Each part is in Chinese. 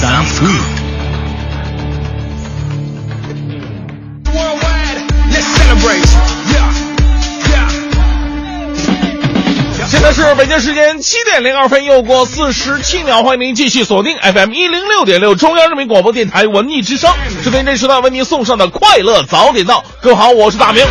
Sound Food。现在是北京时间七点零二分，又过四十七秒，欢迎您继续锁定 FM 一零六点六中央人民广播电台文艺之声，是边这时段为您送上的快乐早点到，各位好，我是大明。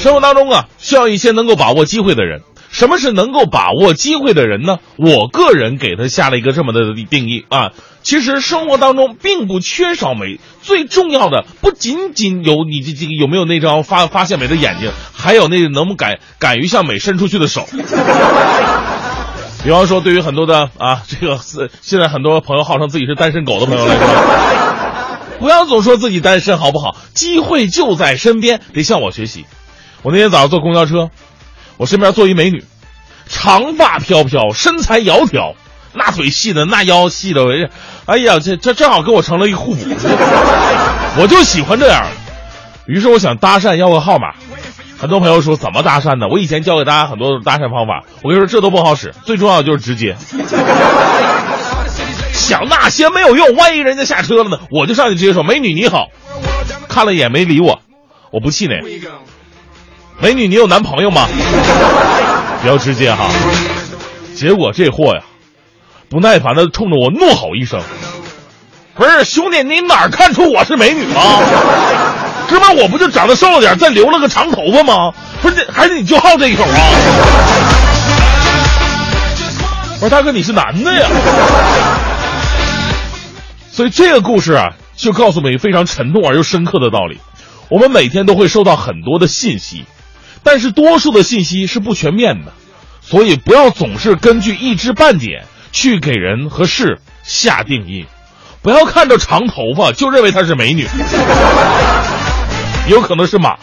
生活当中啊，需要一些能够把握机会的人，什么是能够把握机会的人呢？我个人给他下了一个这么的定义啊。其实生活当中并不缺少美，最重要的不仅仅有你这这个有没有那张发发现美的眼睛，还有那能不敢敢于向美伸出去的手。比方说，对于很多的啊，这个是现在很多朋友号称自己是单身狗的朋友来说，不要总说自己单身好不好？机会就在身边，得向我学习。我那天早上坐公交车，我身边坐一美女，长发飘飘，身材窈窕，那腿细的，那腰细的，我这，哎呀，这这正好跟我成了一互补，我就喜欢这样。于是我想搭讪要个号码，很多朋友说怎么搭讪呢？我以前教给大家很多搭讪方法，我跟你说这都不好使，最重要的就是直接。想那些没有用，万一人家下车了呢？我就上去直接说：“美女你好。”看了一眼没理我，我不气馁。美女，你有男朋友吗？比较直接哈。结果这货呀，不耐烦的冲着我怒吼一声：“不是兄弟，你哪看出我是美女了？哥们，我不就长得瘦了点，再留了个长头发吗？不是，还是你就好这一口啊？”我说大哥，你是男的呀？所以这个故事啊，就告诉我们一个非常沉痛而又深刻的道理：我们每天都会收到很多的信息，但是多数的信息是不全面的，所以不要总是根据一知半解去给人和事下定义，不要看着长头发就认为她是美女，有可能是马。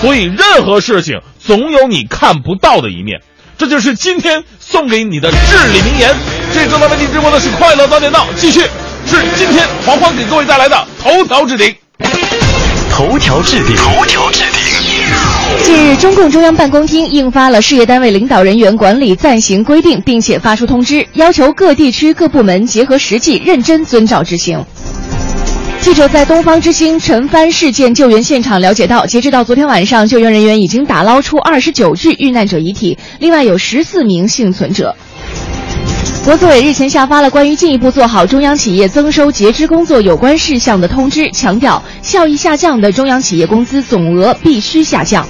所以任何事情总有你看不到的一面，这就是今天送给你的至理名言。这正在为您直播的是快乐早点到，继续是今天黄欢给各位带来的头条置顶。头条置顶，头条置顶。近日，中共中央办公厅印发了《事业单位领导人员管理暂行规定》，并且发出通知，要求各地区各部门结合实际，认真遵照执行。记者在东方之星沉帆事件救援现场了解到，截止到昨天晚上，救援人员已经打捞出二十九具遇难者遗体，另外有十四名幸存者。国资委日前下发了关于进一步做好中央企业增收截支工作有关事项的通知，强调效益下降的中央企业工资总额必须下降。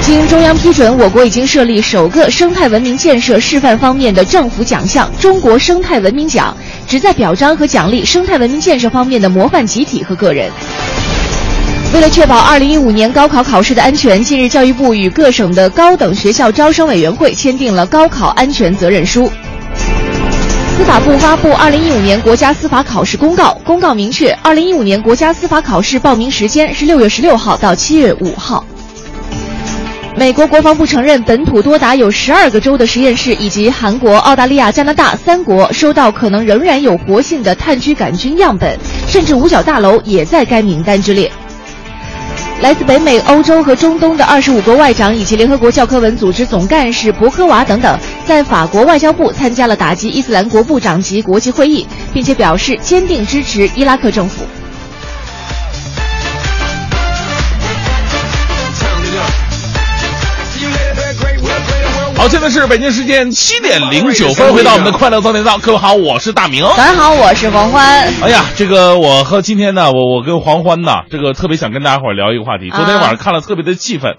经中央批准，我国已经设立首个生态文明建设示范方面的政府奖项——中国生态文明奖，旨在表彰和奖励生态文明建设方面的模范集体和个人。为了确保2015年高考考试的安全，近日教育部与各省的高等学校招生委员会签订了高考安全责任书。司法部发布2015年国家司法考试公告，公告明确，2015年国家司法考试报名时间是6月16号到7月5号。美国国防部承认，本土多达有十二个州的实验室以及韩国、澳大利亚、加拿大三国收到可能仍然有活性的炭疽杆菌样本，甚至五角大楼也在该名单之列。来自北美、欧洲和中东的二十五国外长以及联合国教科文组织总干事博科娃等等，在法国外交部参加了打击伊斯兰国部长级国际会议，并且表示坚定支持伊拉克政府。好，现在是北京时间七点零九分，回到我们的快乐早点到，各位好，我是大明。早上好，我是黄欢。哎呀，这个我和今天呢，我我跟黄欢呢，这个特别想跟大家伙儿聊一个话题。昨天晚上看了特别的气愤，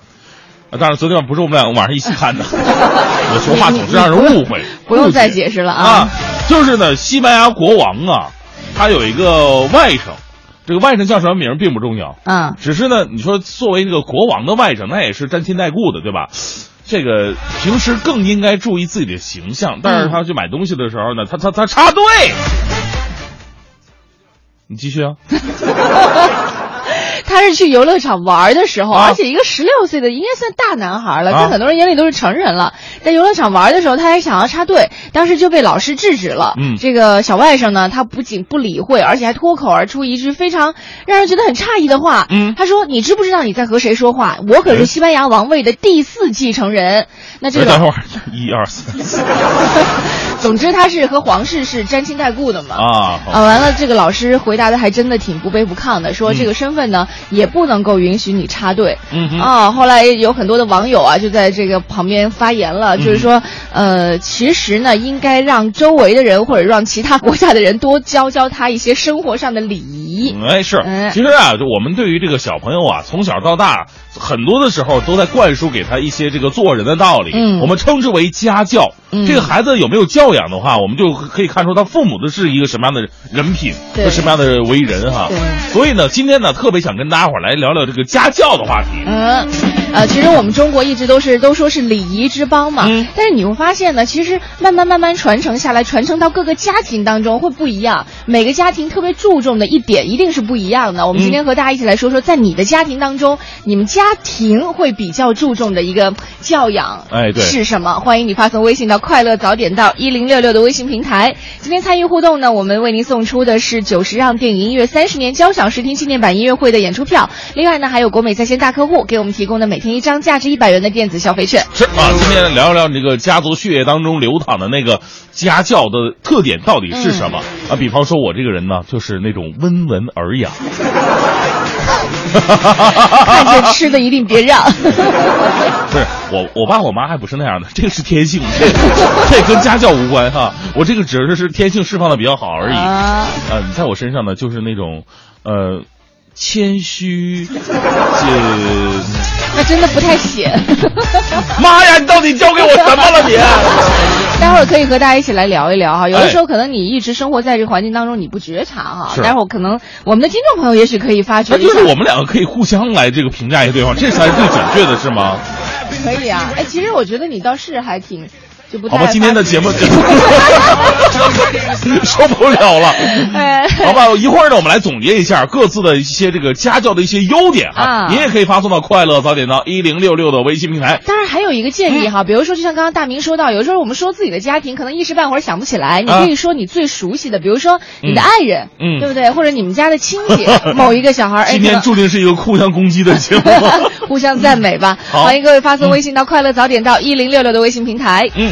啊，当然昨天晚上不是我们两个晚上一起看的，我说话总是让人误会，不用再解解释了啊啊，就是呢，西班牙国王啊，他有一个外甥，这个外甥叫什么名儿并不重要，嗯，只是呢，你说作为这个国王的外甥，那也是沾亲带故的，对吧？这个平时更应该注意自己的形象，但是他去买东西的时候呢，他他他插队。你继续啊。他是去游乐场玩的时候，啊而且一个十六岁的应该算大男孩了，啊在很多人眼里都是成人了。在游乐场玩的时候，他还想要插队，当时就被老师制止了。嗯这个小外甥呢，他不仅不理会，而且还脱口而出一句非常让人觉得很诧异的话。嗯他说：“你知不知道你在和谁说话？我可是西班牙王位的第四继承人。”那这个等会儿，一二三四 总之他是和皇室是沾亲带故的嘛。啊，啊，完了，这个老师回答的还真的挺不卑不亢的，说嗯这个身份呢、也不能够允许你插队。嗯哼啊，后来有很多的网友啊就在这个旁边发言了，嗯就是说，呃，其实呢应该让周围的人或者让其他国家的人多教教他一些生活上的礼仪。哎，是嗯，其实啊，就我们对于这个小朋友啊，从小到大，很多的时候都在灌输给他一些这个做人的道理，嗯我们称之为家教。嗯这个孩子有没有教养的话，我们就可以看出他父母的是一个什么样的人品和什么样的为人哈。所以呢，今天呢，特别想跟大家伙儿来聊聊这个家教的话题。嗯，呃，其实我们中国一直都是都说是礼仪之邦嘛，嗯但是你会发现呢，其实慢慢慢慢传承下来，传承到各个家庭当中会不一样，每个家庭特别注重的一点一定是不一样的。我们今天和大家一起来说说，在你的家庭当中，你们家庭会比较注重的一个教养，哎对是什么？欢迎你发送微信到“快乐早点到一零六六”的微信平台。今天参与互动呢，我们为您送出的是九十让电影音乐三十年交响视听纪念版音乐会的演出票，另外呢，还有国美在线大客户给我们提供的每天一张价值一百元的电子消费券。是啊，今天聊一聊这个家族血液当中流淌的那个家教的特点到底是什么、啊？比方说，我这个人呢，就是那种温文尔雅。看见吃的一定别让。不 是我，我爸我妈还不是那样的，这个是天性，这这跟家教无关哈。我这个只是是天性释放的比较好而已。啊呃，你在我身上呢，就是那种，呃，谦虚，这，那真的不太显。妈呀，你到底教给我什么了你？待会儿可以和大家一起来聊一聊哈，有的哎时候可能你一直生活在这个环境当中，你不觉察哈。是待会儿可能我们的听众朋友也许可以发觉。那就是我们两个可以互相来这个评价一下对方，这才是最准确的，是吗？可以啊。哎，其实我觉得你倒是还挺就不太好吧，今天的节目发 受不了了。哎好吧，一会儿呢，我们来总结一下各自的一些这个家教的一些优点哈。啊您也可以发送到快乐早点到一零六六的微信平台。当然还有一个建议嗯哈，比如说就像刚刚大明说到，有时候我们说自己的家庭，可能一时半会儿想不起来，你啊可以说你最熟悉的，比如说你的嗯爱人，嗯对不对？或者你们家的亲戚，某一个小孩，哎，今天注定是一个互相攻击的节目。互相赞美吧。好欢迎各位发送微信到快乐早点到一零六六的微信平台。嗯，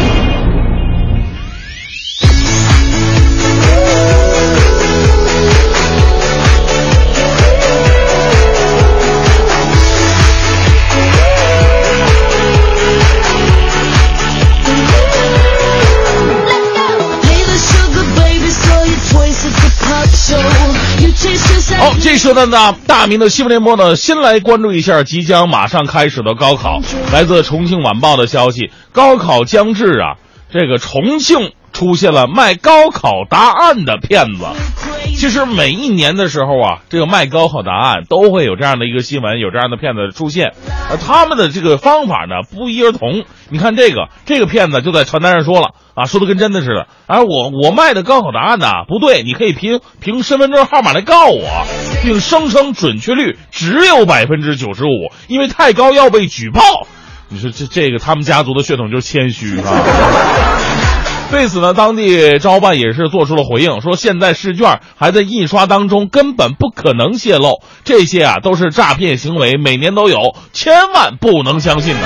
好，这时段呢，大明的新闻联播呢，先来关注一下即将马上开始的高考。来自重庆晚报的消息，高考将至啊，这个重庆出现了卖高考答案的骗子。其实每一年的时候啊，这个卖高考答案都会有这样的一个新闻，有这样的骗子出现。而，他们的这个方法呢不一而同。你看这个，这个骗子就在传单上说了啊，说的跟真的似的。而我我卖的高考答案呢不对，你可以凭凭身份证号码来告我，并声称准确率只有百分之九十五，因为太高要被举报。你说这这个他们家族的血统就是谦虚啊。对此呢，当地招办也是做出了回应，说现在试卷还在印刷当中，根本不可能泄露，这些啊都是诈骗行为，每年都有，千万不能相信的。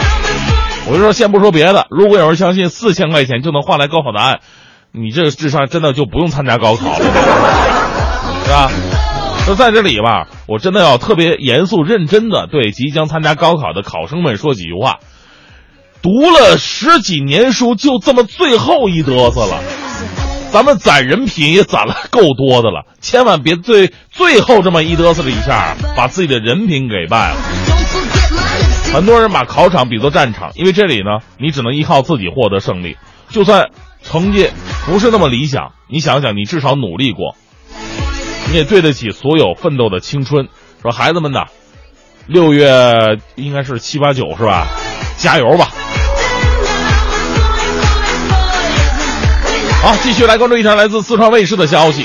我就说，先不说别的，如果有人相信四千块钱就能换来高考答案，你这个智商真的就不用参加高考了，是吧？那在这里吧，我真的要特别严肃认真的对即将参加高考的考生们说几句话。读了十几年书，就这么最后一嘚瑟了。咱们攒人品也攒了够多的了，千万别最最后这么一嘚瑟了一下，把自己的人品给败了。很多人把考场比作战场，因为这里呢，你只能依靠自己获得胜利。就算成绩不是那么理想，你想想，你至少努力过，你也对得起所有奋斗的青春。说孩子们呐，六月应该是七八九是吧？加油吧！好，继续来关注一条来自四川卫视的消息。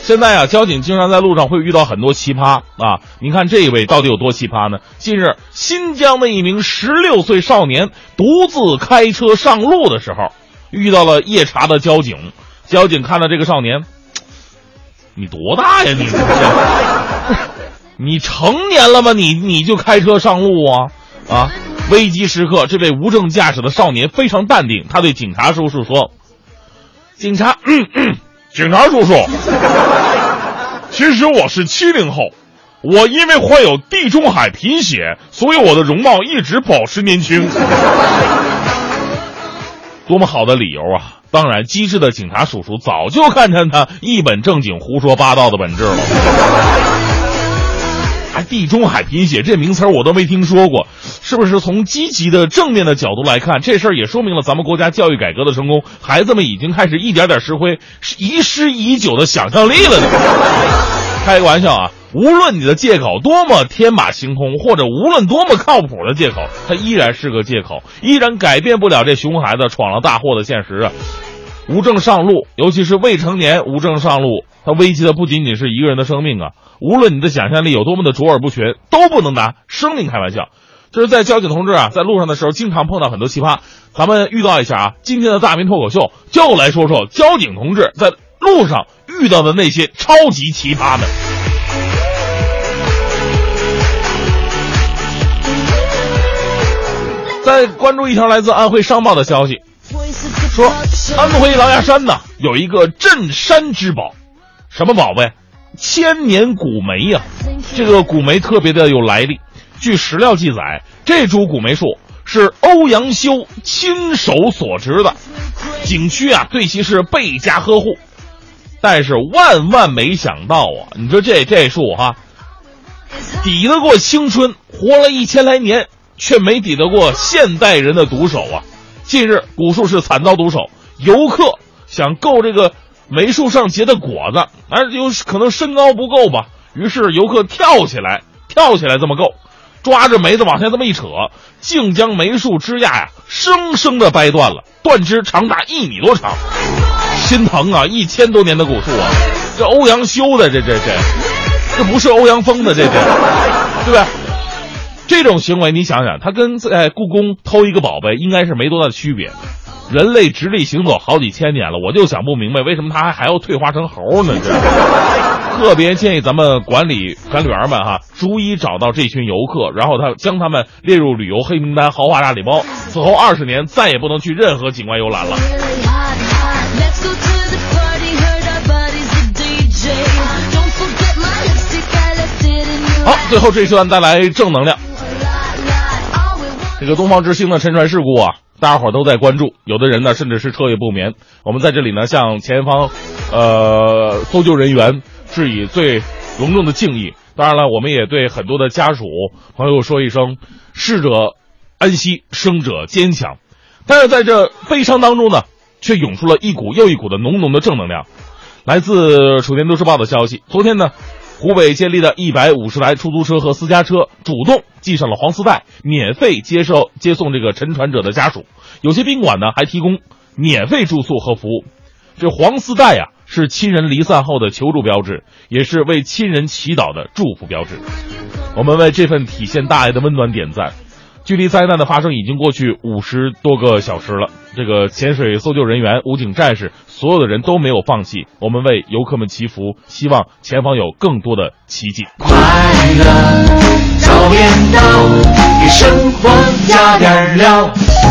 现在啊，交警经常在路上会遇到很多奇葩啊！你看这一位到底有多奇葩呢？近日，新疆的一名十六岁少年独自开车上路的时候，遇到了夜查的交警。交警看到这个少年，你多大呀你？你成年了吗？你你就开车上路啊？啊！危机时刻，这位无证驾驶的少年非常淡定，他对警察叔叔说：“警察。嗯嗯”警察叔叔，其实我是七零后，我因为患有地中海贫血，所以我的容貌一直保持年轻。多么好的理由啊！当然，机智的警察叔叔早就看穿他一本正经胡说八道的本质了。还地中海贫血这名词我都没听说过，是不是从积极的正面的角度来看，这事儿也说明了咱们国家教育改革的成功，孩子们已经开始一点点拾回遗失已久的想象力了呢？开个玩笑啊！无论你的借口多么天马行空，或者无论多么靠谱的借口，它依然是个借口，依然改变不了这熊孩子闯了大祸的现实啊！无证上路，尤其是未成年无证上路，它危及的不仅仅是一个人的生命啊！无论你的想象力有多么的卓尔不群，都不能拿生命开玩笑。这是在交警同志啊，在路上的时候，经常碰到很多奇葩。咱们预告一下啊，今天的大明脱口秀就来说说交警同志在路上遇到的那些超级奇葩们。再关注一条来自安徽商报的消息，说安徽狼牙山呢有一个镇山之宝，什么宝贝？千年古梅呀，这个古梅特别的有来历。据史料记载，这株古梅树是欧阳修亲手所植的，景区啊对其是倍加呵护。但是万万没想到啊，你说这这树哈，抵得过青春，活了一千来年，却没抵得过现代人的毒手啊。近日，古树是惨遭毒手，游客想够这个。梅树上结的果子，而有可能身高不够吧，于是游客跳起来，跳起来这么够，抓着梅子往下这么一扯，竟将梅树枝桠呀生生的掰断了，断枝长达一米多长，心疼啊！一千多年的古树啊，这欧阳修的，这这这，这不是欧阳锋的，这这，对吧？这种行为你想想，他跟在故宫偷一个宝贝应该是没多大的区别。人类直立行走好几千年了，我就想不明白为什么他还还要退化成猴呢？这 特别建议咱们管理管理员们哈，逐一找到这群游客，然后他将他们列入旅游黑名单、豪华大礼包，此后二十年再也不能去任何景观游览了。好，最后这一段带来正能量。这个东方之星的沉船事故啊。大家伙都在关注，有的人呢甚至是彻夜不眠。我们在这里呢向前方，呃，搜救人员致以最隆重的敬意。当然了，我们也对很多的家属朋友说一声：逝者安息，生者坚强。但是在这悲伤当中呢，却涌出了一股又一股的浓浓的正能量。来自《楚天都市报》的消息，昨天呢。湖北建立的一百五十台出租车和私家车主动系上了黄丝带，免费接受接送这个沉船者的家属。有些宾馆呢还提供免费住宿和服务。这黄丝带呀，是亲人离散后的求助标志，也是为亲人祈祷的祝福标志。我们为这份体现大爱的温暖点赞。距离灾难的发生已经过去五十多个小时了。这个潜水搜救人员、武警战士，所有的人都没有放弃。我们为游客们祈福，希望前方有更多的奇迹。快乐早点到，给生活加点料。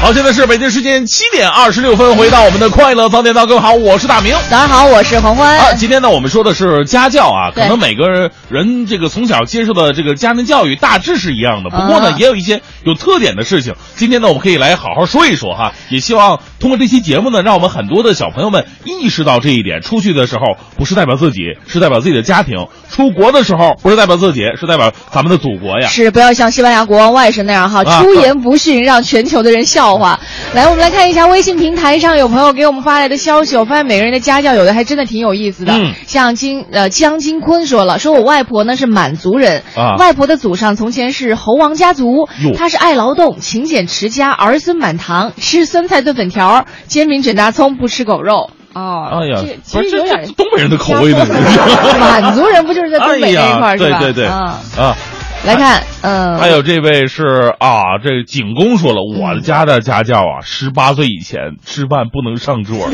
好，现在是北京时间七点二十六分，回到我们的快乐早点到，各位好，我是大明。早上好，我是黄欢。啊，今天呢，我们说的是家教啊，可能每个人这个从小接受的这个家庭教育大致是一样的，不过呢，啊也有一些有特点的事情。今天呢，我们可以来好好说一说哈，也希望通过这期节目呢，让我们很多的小朋友们意识到这一点。出去的时候不是代表自己，是代表自己的家庭；出国的时候不是代表自己，是代表咱们的祖国呀。是不要像西班牙国王外甥那样哈，啊出言不逊，让全球的人笑话。来，我们来看一下微信平台上有朋友给我们发来的消息，我发现每个人的家教有的还真的挺有意思的。嗯像金呃江金坤说了，说我外婆呢是满族人，啊外婆的祖上从前是猴王家族哟，她是爱劳动、勤俭持家、儿孙满堂，吃酸菜炖粉条、煎饼卷大葱，不吃狗肉。哦，哎呀这个，不是这其实有点东北人的口味呢。满族人不就是在东北那一块儿、是吧？对对对啊，啊。来看，嗯，还有这位是啊，这景公说了，我的家的家教啊，十八岁以前吃饭不能上桌，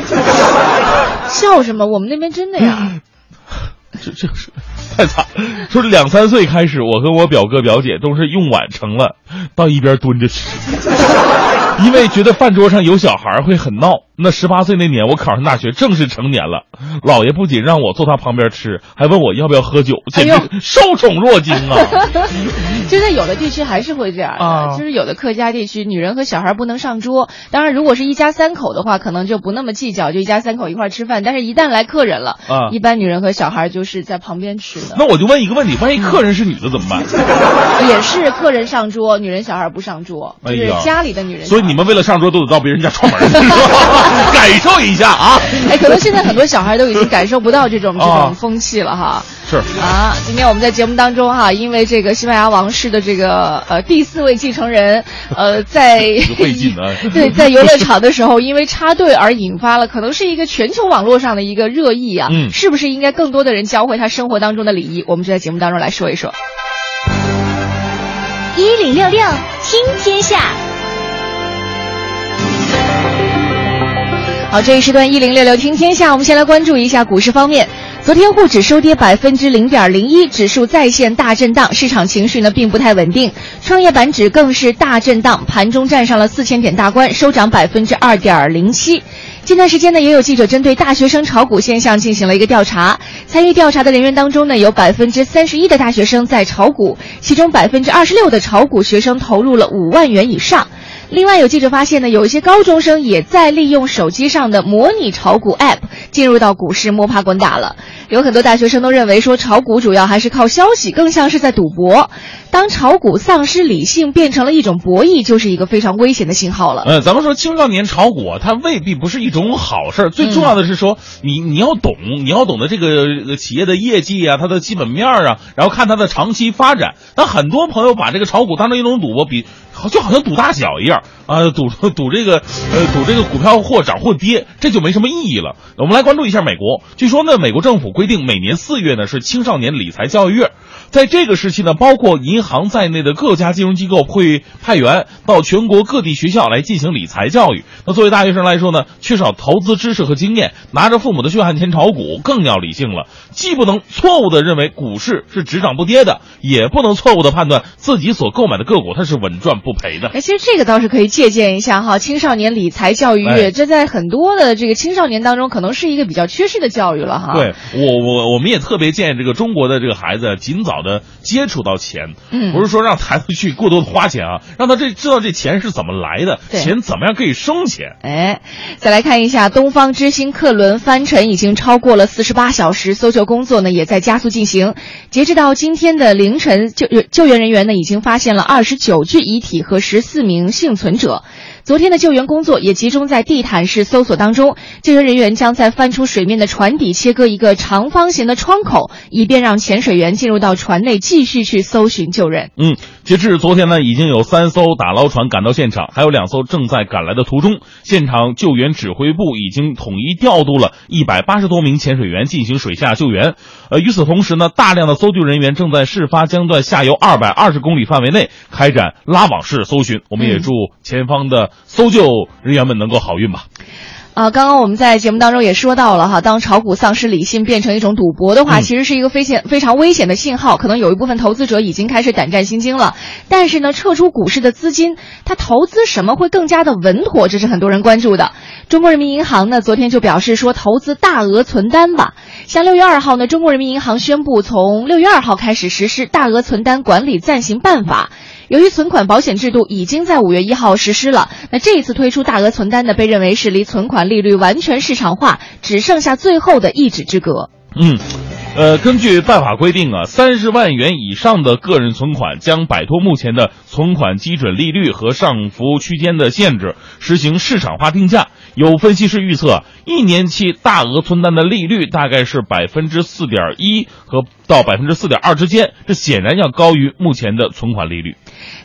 笑什么？我们那边真的呀。这这是太惨。说两三岁开始，我跟我表哥表姐都是用碗盛了，到一边蹲着吃，因为觉得饭桌上有小孩会很闹。那十八岁那年，我考上大学，正式成年了。姥爷不仅让我坐他旁边吃，还问我要不要喝酒，简哎直受宠若惊啊！就在有的地区还是会这样的，啊就是有的客家地区，女人和小孩不能上桌。当然，如果是一家三口的话，可能就不那么计较，就一家三口一块吃饭。但是，一旦来客人了，啊一般女人和小孩就是在旁边吃的，那我就问一个问题：万一客人是女的怎么办？也是客人上桌，女人小孩不上桌，就是哎呀家里的女人。所以你们为了上桌都得到别人家串门儿，是吧 感受一下啊！哎，可能现在很多小孩都已经感受不到这种这啊种风气了哈。是啊，今天我们在节目当中哈，因为这个西班牙王室的这个呃第四位继承人，呃，在费劲啊对，在游乐场的时候，因为插队而引发了可能是一个全球网络上的一个热议啊。嗯是不是应该更多的人教会他生活当中的礼仪？我们就在节目当中来说一说。一零六六听天下，好，这一时段一零六六听天下，我们先来关注一下股市方面。昨天沪指收跌百分之零点零一，指数再现大震荡，市场情绪呢并不太稳定。创业板指更是大震荡，盘中站上了四千点大关，收涨百分之二点零七。近段时间呢，也有记者针对大学生炒股现象进行了一个调查。参与调查的人员当中呢，有百分之三十一的大学生在炒股，其中百分之二十六的炒股学生投入了五万元以上。另外，有记者发现呢，有一些高中生也在利用手机上的模拟炒股 App 进入到股市摸爬滚打了。有很多大学生都认为说，炒股主要还是靠消息，更像是在赌博。当炒股丧失理性，变成了一种博弈，就是一个非常危险的信号了。呃，咱们说青少年炒股，它未必不是一种好事儿。最重要的是说，你你要懂，你要懂得这个企业的业绩啊，它的基本面儿啊，然后看它的长期发展。那很多朋友把这个炒股当成一种赌博，比好就好像赌大小一样啊，赌 赌这个呃赌这个股票或涨或跌，这就没什么意义了。我们来关注一下美国，据说呢，美国政府规定每年四月呢是青少年理财教育月。在这个时期呢，包括银行在内的各家金融机构会派员到全国各地学校来进行理财教育。那作为大学生来说呢，缺少投资知识和经验，拿着父母的血汗钱炒股更要理性了。既不能错误的认为股市是只涨不跌的，也不能错误的判断自己所购买的个股它是稳赚不赔的。哎，其实这个倒是可以借鉴一下哈，青少年理财教育这在很多的这个青少年当中，可能是一个比较缺失的教育了哈。对我我我们也特别建议这个中国的这个孩子尽早的接触到钱，嗯不是说让孩子去过多的花钱啊，让他这知道这钱是怎么来的，对钱怎么样可以生钱。哎，再来看一下东方之星客轮翻沉已经超过了四十八小时，搜救工作呢也在加速进行。截止到今天的凌晨，救救援人员呢已经发现了二十九具遗体和十四名幸存者。昨天的救援工作也集中在地毯式搜索当中，救援人员将在翻出水面的船底切割一个长方形的窗口，以便让潜水员进入到船内继续去搜寻救人。嗯，截至昨天呢，已经有三艘打捞船赶到现场，还有两艘正在赶来的途中。现场救援指挥部已经统一调度了一百八十多名潜水员进行水下救援。呃，与此同时呢，大量的搜救人员正在事发江段下游二百二十公里范围内开展拉网式搜寻。我们也祝前方的搜救人员们能够好运吧。啊，刚刚我们在节目当中也说到了哈，当炒股丧失理性变成一种赌博的话，嗯其实是一个非险非常危险的信号，可能有一部分投资者已经开始胆战心惊了。但是呢，撤出股市的资金，它投资什么会更加的稳妥，这是很多人关注的。中国人民银行呢，昨天就表示说，投资大额存单吧。像六月二号呢，中国人民银行宣布从六月二号开始实施大额存单管理暂行办法。由于存款保险制度已经在五月一号实施了，那这一次推出大额存单呢，被认为是离存款利率完全市场化只剩下最后的一指之隔。嗯，呃，根据办法规定啊，三十万元以上的个人存款将摆脱目前的存款基准利率和上浮区间的限制，实行市场化定价。有分析师预测，一年期大额存单的利率大概是百分之四点一和到百分之四点二之间，这显然要高于目前的存款利率。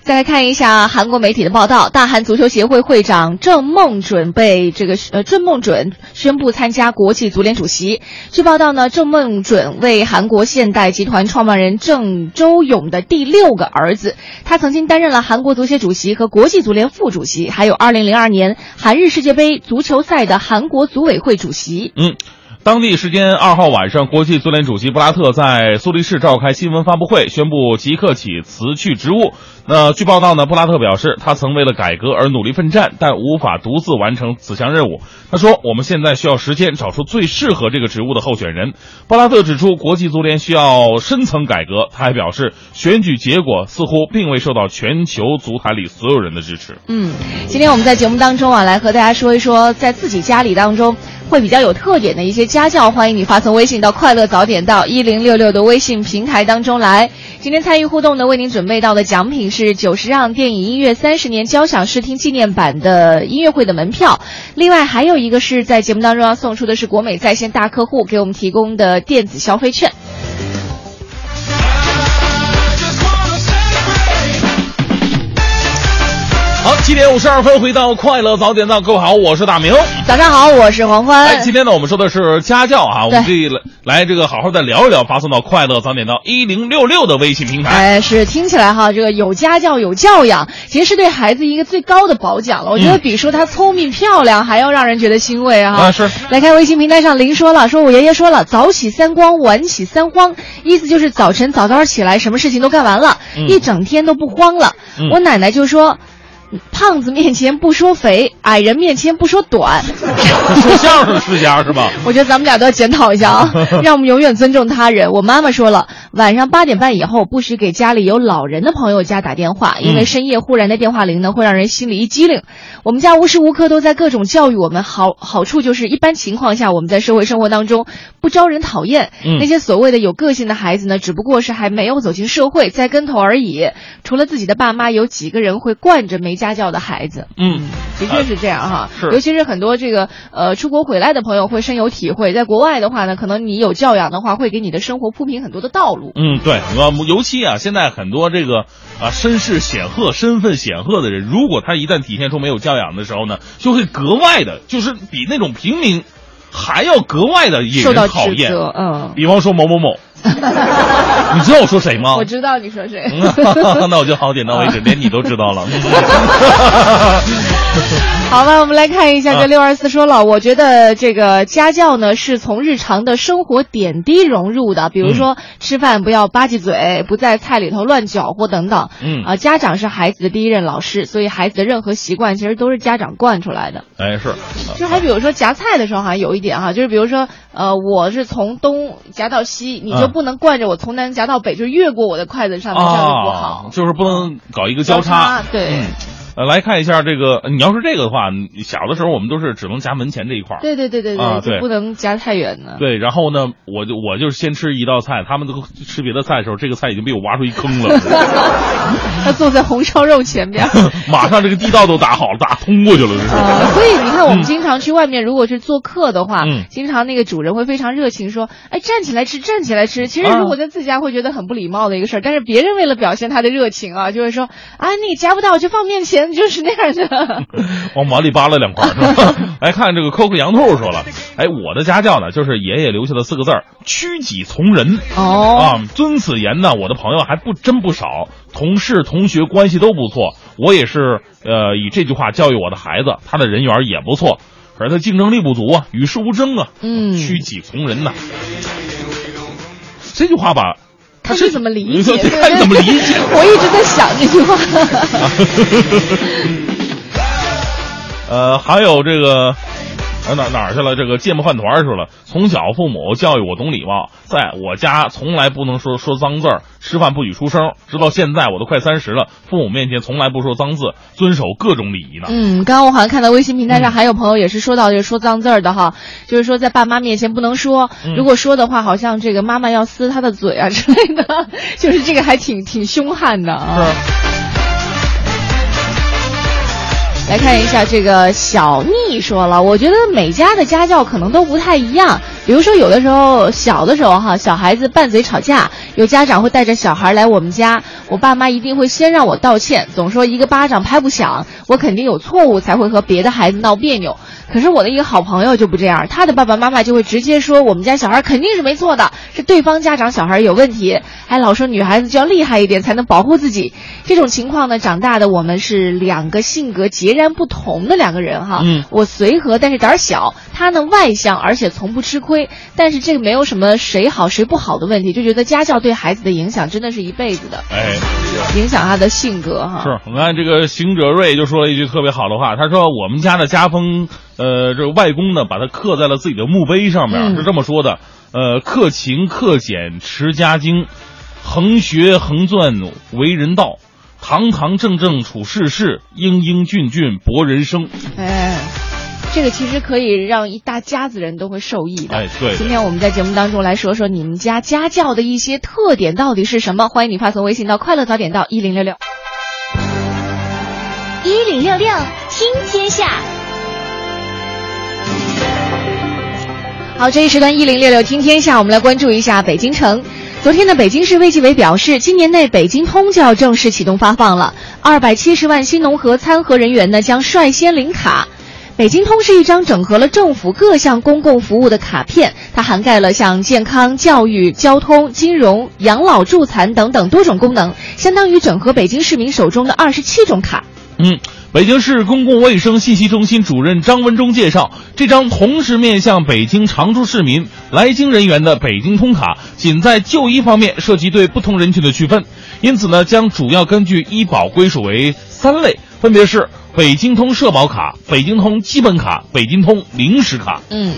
再来看一下韩国媒体的报道，大韩足球协会会长郑梦准被这个呃郑梦准宣布参加国际足联主席。据报道呢，郑梦准为韩国现代集团创办人郑周永的第六个儿子，他曾经担任了韩国足协主席和国际足联副主席，还有2002年韩日世界杯足球赛的韩国组委会主席。嗯。当地时间二号晚上，国际足联主席布拉特在苏黎世召开新闻发布会，宣布即刻起辞去职务。那据报道呢，布拉特表示，他曾为了改革而努力奋战，但无法独自完成此项任务。他说：“我们现在需要时间找出最适合这个职务的候选人。”布拉特指出，国际足联需要深层改革。他还表示，选举结果似乎并未受到全球足坛里所有人的支持。嗯，今天我们在节目当中啊，来和大家说一说，在自己家里当中会比较有特点的一些家教，欢迎你发送微信到“快乐早点到一零六六”的微信平台当中来。今天参与互动的，为您准备到的奖品是九十让电影音乐三十年交响视听纪念版的音乐会的门票，另外还有一个是在节目当中要送出的是国美在线大客户给我们提供的电子消费券。七点五十二分，回到快乐早点到，各位好，我是大明。早上好，我是黄欢。哎，今天呢，我们说的是家教啊，我们可以来来这个好好的聊一聊，发送到快乐早点到一零六六的微信平台。哎，是听起来哈，这个有家教有教养，其实是对孩子一个最高的褒奖了。我觉得比说他聪明漂亮还要让人觉得欣慰哈。啊，是。来看微信平台上，林说了，说我爷爷说了，早起三光，晚起三慌，意思就是早晨早早起来，什么事情都干完了，嗯、一整天都不慌了。嗯、我奶奶就说。胖子面前不说肥，矮人面前不说短。说相声世家是吧？我觉得咱们俩都要检讨一下啊，让我们永远尊重他人。我妈妈说了，晚上八点半以后不许给家里有老人的朋友家打电话，因为深夜忽然的电话铃呢，会让人心里一激灵。我们家无时无刻都在各种教育我们，好好处就是一般情况下我们在社会生活当中不招人讨厌。嗯、那些所谓的有个性的孩子呢，只不过是还没有走进社会，栽跟头而已。除了自己的爸妈，有几个人会惯着没家教的孩子？嗯，的确是这样哈。是，尤其是很多这个呃出国回来的朋友会深有体会。在国外的话呢，可能你有教养的话，会给你的生活铺平很多的道路。嗯，对，尤其啊，现在很多这个啊身世显赫、身份显赫的人，如果他一旦体现出没有教养的时候呢，就会格外的，就是比那种平民还要格外的引人讨厌。嗯，比方说某某某。你知道我说谁吗？我知道你说谁。那我就好点到为止，连你都知道了。好吧，我们来看一下这六二四说了，我觉得这个家教呢是从日常的生活点滴融入的，比如说吃饭不要吧唧嘴，不在菜里头乱搅和等等。嗯啊，家长是孩子的第一任老师，所以孩子的任何习惯其实都是家长惯出来的。哎，是。就还比如说夹菜的时候，好像有一点哈，就是比如说呃，我是从东夹到西，你就不能惯着我从南夹到北，就越过我的筷子上面，这样就不好。就是不能搞一个交叉。对。嗯呃，来看一下这个，你要是这个的话，小的时候我们都是只能夹门前这一块儿。对对对对对，啊、对不能夹太远的。对，然后呢，我就我就是先吃一道菜，他们都吃别的菜的时候，这个菜已经被我挖出一坑了。他坐在红烧肉前边，马上这个地道都打好了，打通过去了，这是。呃、所以你看，我们经常去外面，如果是做客的话，嗯，经常那个主人会非常热情说：“哎，站起来吃，站起来吃。”其实如果在自家会觉得很不礼貌的一个事儿，啊、但是别人为了表现他的热情啊，就会说：“啊，你夹不到就放面前，就是那样的。”往碗里扒拉两块是吧？来 看这个 Coco 羊兔说了，哎，我的家教呢，就是爷爷留下的四个字儿：屈己从人。哦啊，遵此言呢，我的朋友还不真不少，同事同学关系都不错。我也是呃以这句话教育我的孩子，他的人缘也不错。可是他竞争力不足啊，与世无争啊，嗯屈己从人呐。这句话吧，他是怎么理解，对看你怎么理解。我一直在想这句话。呃，还有这个，呃哪哪儿去了？这个芥末饭团儿去了。从小父母教育我懂礼貌，在我家从来不能说说脏字儿，吃饭不许出声。直到现在，我都快三十了，父母面前从来不说脏字，遵守各种礼仪呢。嗯，刚刚我好像看到微信平台上还有朋友也是说到这个说脏字儿的哈，就是说在爸妈面前不能说，嗯如果说的话，好像这个妈妈要撕他的嘴啊之类的，就是这个还挺挺凶悍的啊。来看一下这个小逆说了，我觉得每家的家教可能都不太一样。比如说，有的时候小的时候哈，小孩子拌嘴吵架，有家长会带着小孩来我们家，我爸妈一定会先让我道歉，总说一个巴掌拍不响，我肯定有错误才会和别的孩子闹别扭。可是我的一个好朋友就不这样，他的爸爸妈妈就会直接说我们家小孩肯定是没错的，是对方家长小孩有问题，还老说女孩子就要厉害一点才能保护自己。这种情况呢，长大的我们是两个性格截然不同的两个人哈。嗯我随和但是胆小，他呢外向而且从不吃亏。但是这个没有什么谁好谁不好的问题，就觉得家教对孩子的影响真的是一辈子的，哎，影响他的性格哈。是我们看这个邢哲瑞就说了一句特别好的话，他说我们家的家风，呃，这外公呢把它刻在了自己的墓碑上面，嗯是这么说的，呃，克勤克俭持家经，恒学恒钻为人道，堂堂正正处世事，英英俊俊博人生。哎，这个其实可以让一大家子人都会受益的。哎，对今天我们在节目当中来说说你们家家教的一些特点到底是什么？欢迎你发送微信到快乐早点到一零六六。一零六六听天下，好，这一时段一零六六听天下，我们来关注一下北京城。昨天呢，北京市卫计委表示，今年内北京通就要正式启动发放了，二百七十万新农合参合人员呢将率先领卡。北京通是一张整合了政府各项公共服务的卡片，它涵盖了像健康、教育、交通、金融、养老、助残等等多种功能，相当于整合北京市民手中的二十七种卡。嗯，北京市公共卫生信息中心主任张文忠介绍，这张同时面向北京常住市民、来京人员的北京通卡，仅在就医方面涉及对不同人群的区分，因此呢，将主要根据医保归属为三类，分别是北京通社保卡、北京通基本卡、北京通临时卡。嗯，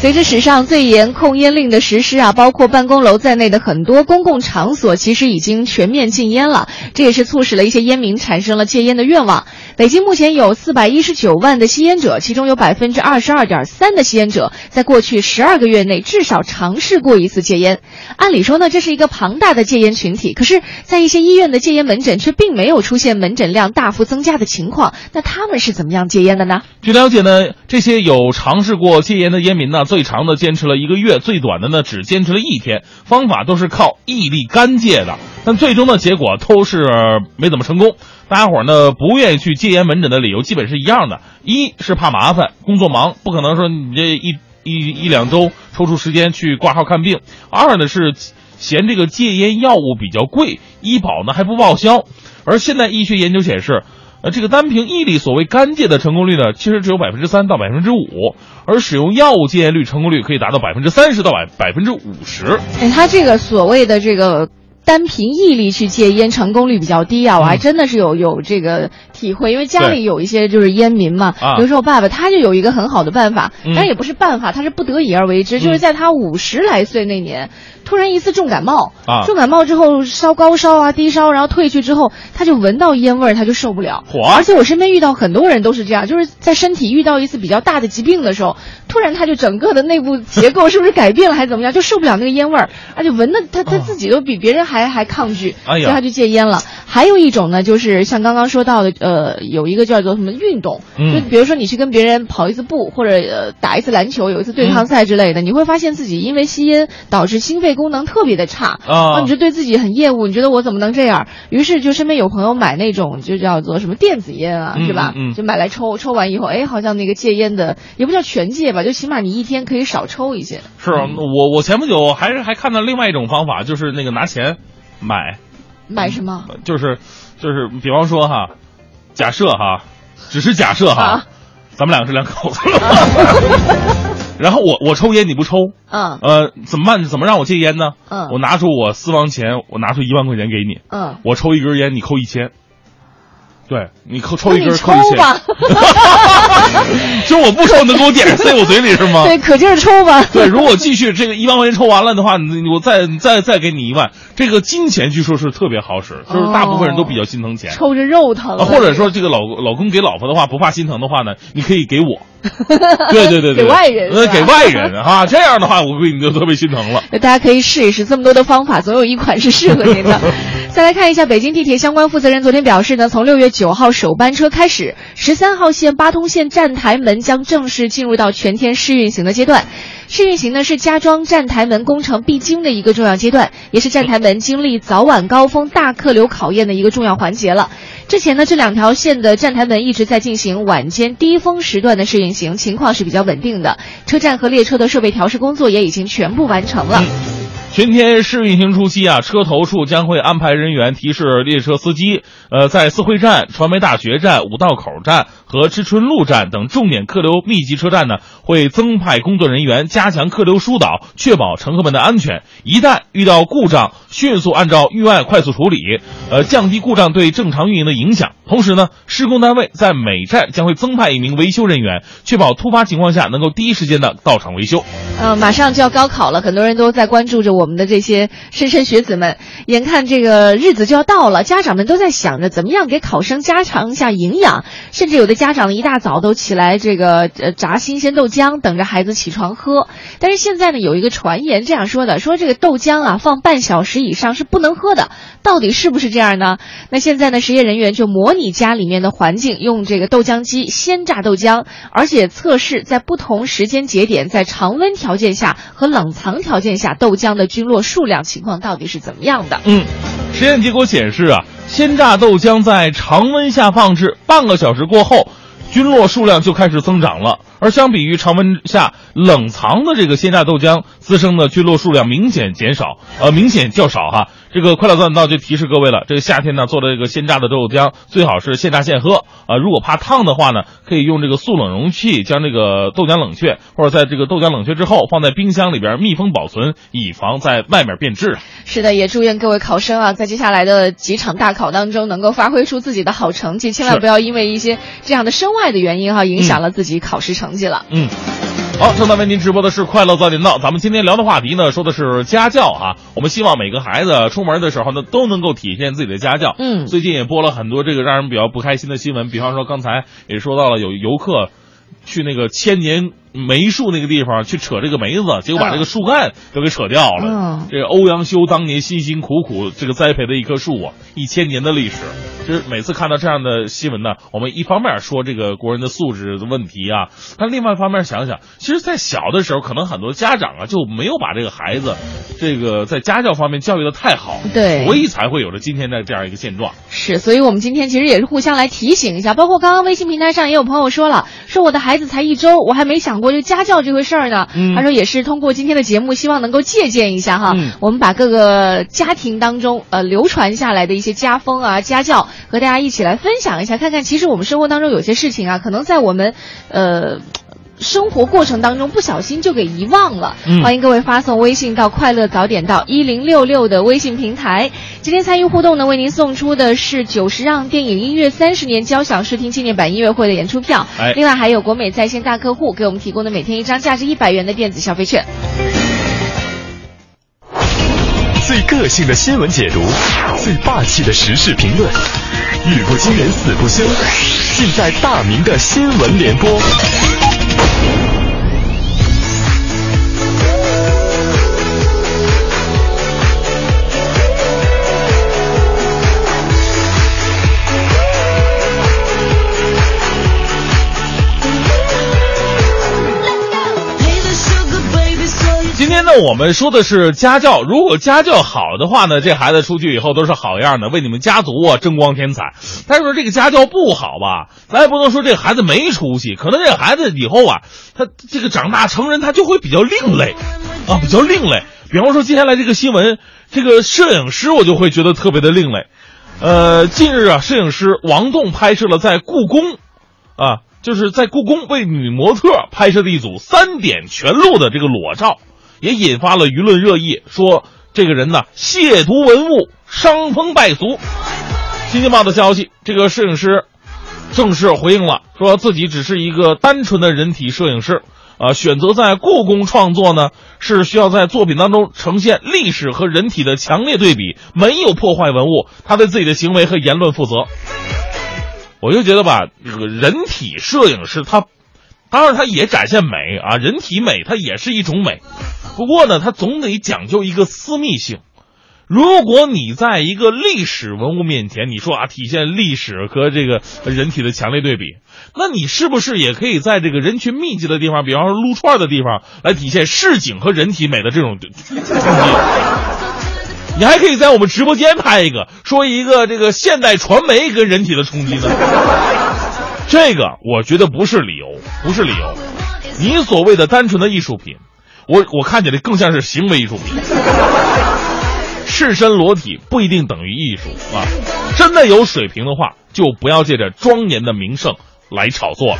随着史上最严控烟令的实施啊，包括办公楼在内的很多公共场所其实已经全面禁烟了，这也是促使了一些烟民产生了戒烟的愿望。北京目前有四百一十九万的吸烟者，其中有百分之二十二点三的吸烟者在过去十二个月内至少尝试过一次戒烟。按理说呢，这是一个庞大的戒烟群体，可是，在一些医院的戒烟门诊却并没有出现门诊量大幅增加的情况。那他们是怎么样戒烟的呢？据了解呢，这些有尝试过戒烟的烟民呢，最长的坚持了一个月，最短的呢只坚持了一天，方法都是靠毅力干戒的，但最终的结果都是没怎么成功。大家伙儿呢不愿意去戒烟门诊的理由基本是一样的，一是怕麻烦，工作忙，不可能说你这一一一两周抽出时间去挂号看病；二呢是嫌这个戒烟药物比较贵，医保呢还不报销。而现代医学研究显示，呃，这个单凭毅力，所谓干戒的成功率呢，其实只有百分之三到百分之五，而使用药物戒烟率成功率可以达到百分之三十到百百分之五十。哎，他这个所谓的这个单凭毅力去戒烟，成功率比较低啊！我还真的是有有这个体会，因为家里有一些就是烟民嘛，啊。比如说我爸爸，他就有一个很好的办法，嗯。当然也不是办法，他是不得已而为之，就是在他五十来岁那年，突然一次重感冒，啊。重感冒之后烧高烧啊、低烧，然后退去之后，他就闻到烟味儿，他就受不了。嚯而且我身边遇到很多人都是这样，就是在身体遇到一次比较大的疾病的时候，突然他就整个的内部结构是不是改变了，还是怎么样，就受不了那个烟味儿，而且闻的他他自己都比别人还还抗拒，所以他就戒烟了。还有一种呢，就是像刚刚说到的，呃，有一个叫做什么运动，嗯。就比如说你去跟别人跑一次步，或者呃打一次篮球，有一次对抗赛之类的，你会发现自己因为吸烟导致心肺功能特别的差啊你就对自己很厌恶，你觉得我怎么能这样？于是就身边有朋友买那种就叫做什么电子烟啊，嗯是吧？嗯嗯就买来抽，抽完以后，哎，好像那个戒烟的也不叫全戒吧，就起码你一天可以少抽一些。是啊我我前不久还是还看到另外一种方法，就是那个拿钱买，买什么？就是就是比方说哈，假设哈，只是假设哈，啊咱们两个是两口子。然后我我抽烟你不抽，嗯呃，怎么办？怎么让我戒烟呢？嗯我拿出我私房钱，我拿出一万块钱给你，嗯，我抽一根烟，你扣一千。对你扣抽一根扣一千，就是我不抽，你能给我点塞我嘴里是吗？对，可劲儿抽吧。对，如果继续这个一万块钱抽完了的话，你我再再再给你一万，这个金钱据说是特别好使，就是大部分人都比较心疼钱。抽着肉疼啊，或者说这个老老公给老婆的话不怕心疼的话呢，你可以给我，对对对对，给外人呃，给外人啊，这样的话我估计你就特别心疼了。大家可以试一试，这么多的方法，总有一款是适合您的。再来看一下，北京地铁相关负责人昨天表示呢，从六月九号首班车开始，十三号线八通线站台门将正式进入到全天试运行的阶段。试运行呢是加装站台门工程必经的一个重要阶段，也是站台门经历早晚高峰大客流考验的一个重要环节了。之前呢，这两条线的站台门一直在进行晚间低峰时段的试运行，情况是比较稳定的。车站和列车的设备调试工作也已经全部完成了。全天试运行初期啊，车头处将会安排人员提示列车司机，呃，在四惠站、传媒大学站、五道口站和知春路站等重点客流密集车站呢，会增派工作人员加强客流疏导，确保乘客们的安全。一旦遇到故障，迅速按照预案快速处理，呃，降低故障对正常运营的影响。同时呢，施工单位在每站将会增派一名维修人员，确保突发情况下能够第一时间的到场维修。呃，马上就要高考了，很多人都在关注着我我们的这些莘莘学子们。眼看这个日子就要到了，家长们都在想着怎么样给考生加强一下营养，甚至有的家长一大早都起来这个呃炸新鲜豆浆，等着孩子起床喝。但是现在呢，有一个传言这样说的，说这个豆浆啊放半小时以上是不能喝的，到底是不是这样呢？那现在呢，实验人员就模拟家里面的环境，用这个豆浆机先榨豆浆，而且测试在不同时间节点，在常温条件下和冷藏条件下豆浆的菌落数量情况到底是怎么样的。嗯，实验结果显示啊，鲜榨豆浆在常温下放置半个小时过后，菌落数量就开始增长了。而相比于常温下冷藏的这个鲜榨豆浆，滋生的菌落数量明显减少，呃，明显较少哈。这个快乐早点到就提示各位了，这个夏天呢做的这个鲜榨的豆浆最好是现榨现喝啊、如果怕烫的话呢，可以用这个速冷容器将这个豆浆冷却，或者在这个豆浆冷却之后放在冰箱里边密封保存，以防在外面变质。是的，也祝愿各位考生啊，在接下来的几场大考当中，能够发挥出自己的好成绩，千万不要因为一些这样的身外的原因哈、影响了自己考试成绩了。嗯，好，正在为您直播的是《快乐早点到》，咱们今天聊的话题呢，说的是家教啊。我们希望每个孩子出门的时候呢，都能够体现自己的家教。嗯最近也播了很多这个让人比较不开心的新闻，比方说刚才也说到了有游客去那个千年梅树那个地方去扯这个梅子，结果把这个树干都给扯掉了。嗯这个欧阳修当年辛辛苦苦这个栽培的一棵树啊，一千年的历史。就是每次看到这样的新闻呢，我们一方面说这个国人的素质的问题啊，但另外一方面想想，其实，在小的时候，可能很多家长啊就没有把这个孩子这个在家教方面教育的太好，对所以才会有了今天的这样一个现状。是，所以我们今天其实也是互相来提醒一下，包括刚刚微信平台上也有朋友说了，说我的孩子才一周，我还没想过这家教这回事儿呢。嗯他说也是通过今天的节目，希望能够借鉴一下哈，嗯我们把各个家庭当中呃流传下来的一些家风啊、家教，和大家一起来分享一下，看看其实我们生活当中有些事情啊，可能在我们呃。生活过程当中不小心就给遗忘了，嗯欢迎各位发送微信到“快乐早点到一零六六”的微信平台。今天参与互动呢，为您送出的是九十让电影音乐三十年交响视听纪念版音乐会的演出票，哎另外还有国美在线大客户给我们提供的每天一张价值一百元的电子消费券。最个性的新闻解读，最霸气的时事评论，语不惊人死不休，尽在大明的新闻联播。呢，我们说的是家教。如果家教好的话呢，这孩子出去以后都是好样的，为你们家族啊争光添彩。但是说这个家教不好吧，咱也不能说这孩子没出息，可能这孩子以后啊，他这个长大成人，他就会比较另类啊，比较另类。比方说接下来这个新闻，这个摄影师我就会觉得特别的另类。呃，近日啊，摄影师王栋拍摄了在故宫啊。就是在故宫为女模特拍摄的一组三点全露的这个裸照，也引发了舆论热议，说这个人呢亵渎文物、伤风败俗。新京报的消息，这个摄影师正式回应了，说自己只是一个单纯的人体摄影师。啊，选择在故宫创作呢，是需要在作品当中呈现历史和人体的强烈对比，没有破坏文物，他对自己的行为和言论负责。我就觉得吧，这个人体摄影师他，当然它也展现美啊，人体美它也是一种美，不过呢，它总得讲究一个私密性。如果你在一个历史文物面前，你说啊，体现历史和这个人体的强烈对比，那你是不是也可以在这个人群密集的地方，比方说撸串的地方，来体现市井和人体美的这种 冲击？你还可以在我们直播间拍一个，说一个这个现代传媒跟人体的冲击呢？这个我觉得不是理由，不是理由。你所谓的单纯的艺术品，我我看起来更像是行为艺术品。赤身裸体不一定等于艺术啊！真的有水平的话，就不要借着庄严的名胜来炒作了。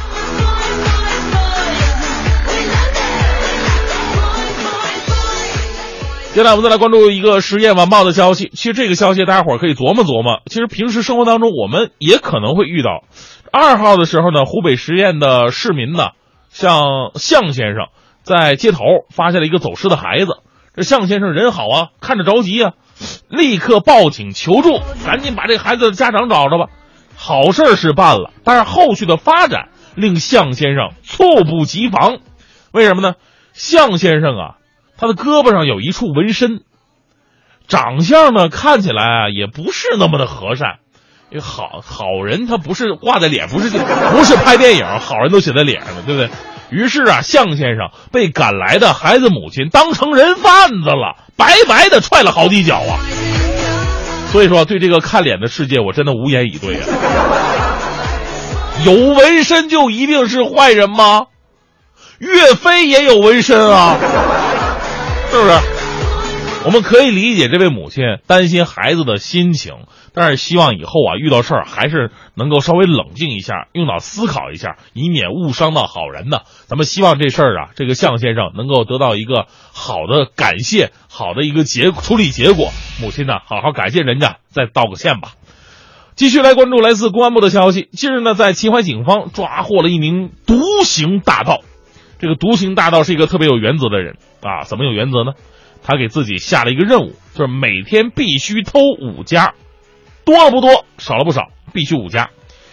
接下来我们再来关注一个《实验晚报》的消息。其实这个消息大家伙儿可以琢磨琢磨。其实平时生活当中我们也可能会遇到。二号的时候呢，湖北十堰的市民呢，向向先生在街头发现了一个走失的孩子。这向先生人好啊，看着着急啊，立刻报警求助，赶紧把这孩子的家长找着吧。好事是办了，但是后续的发展令向先生猝不及防。为什么呢？向先生啊，他的胳膊上有一处纹身，长相呢看起来啊也不是那么的和善。好好人他不是挂在脸，不是不是拍电影，好人都写在脸上的，对不对？于是啊，向先生被赶来的孩子母亲当成人贩子了，白白的踹了好几脚啊！所以说，对这个看脸的世界，我真的无言以对啊！有纹身就一定是坏人吗？岳飞也有纹身啊，是不是？我们可以理解这位母亲担心孩子的心情。但是希望以后啊，遇到事儿还是能够稍微冷静一下，用脑思考一下，以免误伤到好人呢。咱们希望这事儿啊，这个向先生能够得到一个好的感谢，好的一个结处理结果。母亲呢，好好感谢人家，再道个歉吧。继续来关注来自公安部的消息，近日呢，在秦淮警方抓获了一名独行大盗。这个独行大盗是一个特别有原则的人啊，怎么有原则呢？他给自己下了一个任务，就是每天必须偷五家。多了不多，少了不少，必须五家。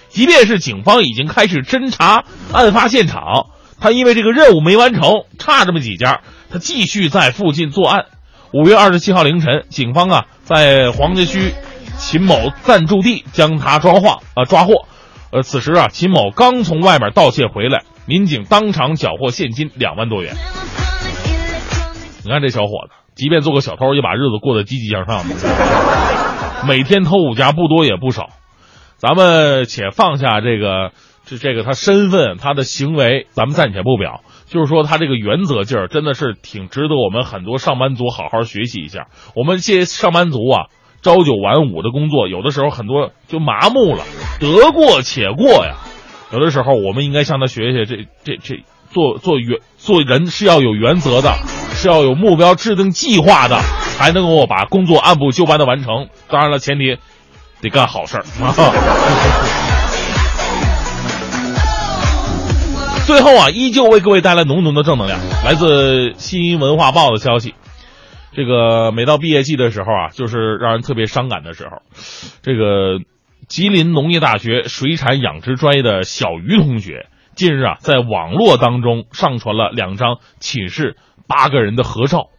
即便是警方已经开始侦查案发现场，他因为这个任务没完成，差这么几家，他继续在附近作案。五月二十七号凌晨，警方啊在黄家区秦某暂住地将他抓获啊抓获。呃，此时啊秦某刚从外面盗窃回来，民警当场缴获现金两万多元。你看这小伙子，即便做个小偷，也把日子过得积极向上。每天偷五家不多也不少，咱们且放下这个这这个他身份他的行为，咱们暂且不表。就是说他这个原则劲儿真的是挺值得我们很多上班族好好学习一下。我们这些上班族啊，朝九晚五的工作，有的时候很多就麻木了，得过且过呀。有的时候我们应该向他学学，这这这做做原做人是要有原则的，是要有目标、制定计划的。才能够把工作按部就班的完成。当然了，前提得干好事儿。最后啊，依旧为各位带来浓浓的正能量。来自新文化报的消息，这个每到毕业季的时候啊，就是让人特别伤感的时候。这个吉林农业大学水产养殖专业的小于同学，近日啊，在网络当中上传了两张寝室八个人的合照。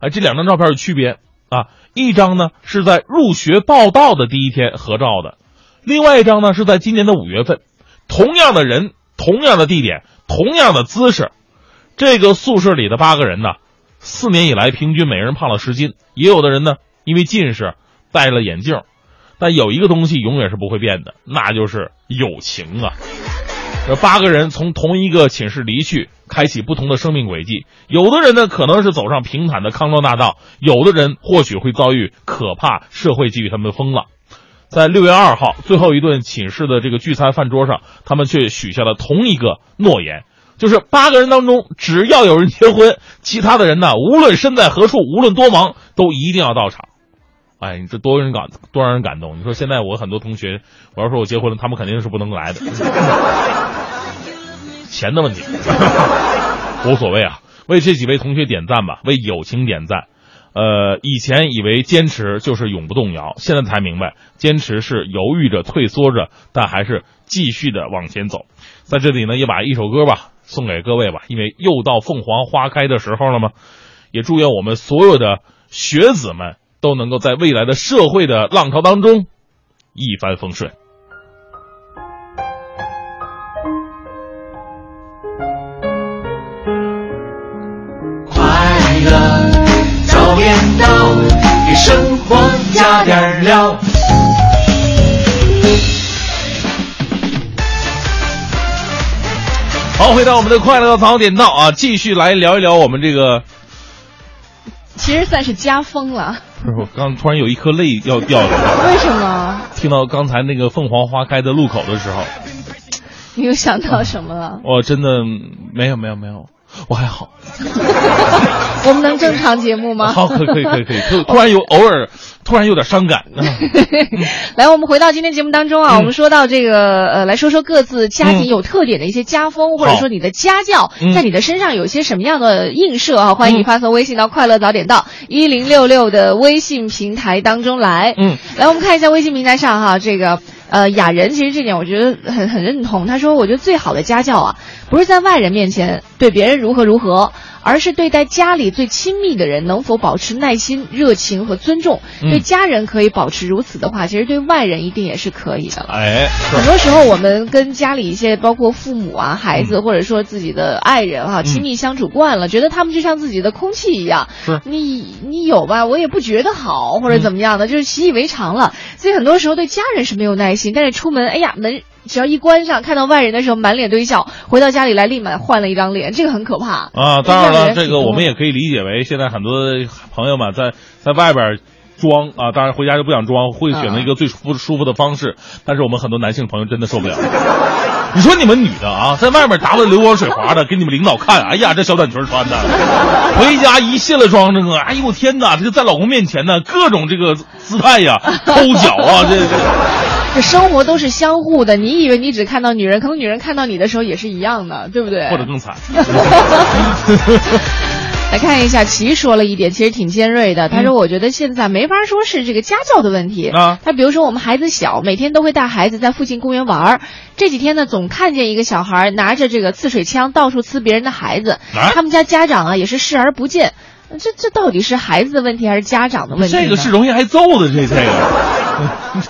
哎，这两张照片有区别啊！一张呢是在入学报道的第一天合照的，另外一张呢是在今年的五月份，同样的人、同样的地点、同样的姿势，这个宿舍里的八个人呢，四年以来平均每人胖了十斤，也有的人呢因为近视戴了眼镜，但有一个东西永远是不会变的，那就是友情啊！这八个人从同一个寝室离去。开启不同的生命轨迹，有的人呢可能是走上平坦的康庄大道，有的人或许会遭遇可怕社会给予他们的风浪。在六月二号最后一顿寝室的这个聚餐饭桌上，他们却许下了同一个诺言，就是八个人当中只要有人结婚，其他的人呢，无论身在何处，无论多忙，都一定要到场。哎，你这多人感多让人感动。你说现在我很多同学，我要说我结婚了，他们肯定是不能来的，钱的问题无所谓啊。为这几位同学点赞吧，为友情点赞。呃，以前以为坚持就是永不动摇，现在才明白，坚持是犹豫着、退缩着，但还是继续的往前走。在这里呢，也把一首歌吧送给各位吧，因为又到凤凰花开的时候了嘛。也祝愿我们所有的学子们都能够在未来的社会的浪潮当中一帆风顺。快乐早点到，给生活加点料。好，回到我们的快乐早点到啊，继续来聊一聊我们这个。其实算是家风了。不是，我刚突然有一颗泪要掉下来。为什么？听到刚才那个凤凰花开的路口的时候，你又想到什么了？我真的没有没有没有，我还好。我们能正常节目吗？好，可以可以可以可以。突突然有 偶尔突然有点伤感。来，我们回到今天节目当中啊，嗯我们说到这个呃，来说说各自家庭有特点的一些家风，或者说你的家教嗯在你的身上有些什么样的映射啊？欢迎你发送微信到快乐早点到一零六六的微信平台当中来。嗯，来，我们看一下微信平台上哈，这个呃雅人，其实这点我觉得很很认同。他说，我觉得最好的家教啊，不是在外人面前对别人如何如何。而是对待家里最亲密的人能否保持耐心、热情和尊重。嗯对家人可以保持如此的话，其实对外人一定也是可以的了。哎，很多时候，我们跟家里一些包括父母啊、孩子，或者说自己的爱人啊，亲密相处惯了，觉得他们就像自己的空气一样。是你你有吧，我也不觉得好，或者怎么样的，就是习以为常了。所以很多时候对家人是没有耐心，但是出门，哎呀，门只要一关上，看到外人的时候满脸堆笑，回到家里来立马换了一张脸，这个很可怕。啊，当然了，这个我们也可以理解为现在很多朋友们在在外边装啊，当然回家就不想装，会选择一个最舒舒服的方式。但是我们很多男性朋友真的受不了。你说你们女的啊，在外面打扮流光水滑的给你们领导看，哎呀，这小短裙穿的，回家一卸了妆，这个，哎呦我天哪，这个在老公面前呢，各种这个姿态呀，抠脚啊，这这。这生活都是相互的，你以为你只看到女人，可能女人看到你的时候也是一样的，对不对？或者更惨。来看一下，齐说了一点，其实挺尖锐的。他说：“我觉得现在没法说是这个家教的问题啊他比如说，我们孩子小，每天都会带孩子在附近公园玩儿。这几天呢，总看见一个小孩拿着这个刺水枪到处呲别人的孩子。啊他们家家长啊也是视而不见。这这到底是孩子的问题还是家长的问题？这个是容易挨揍的，这这个。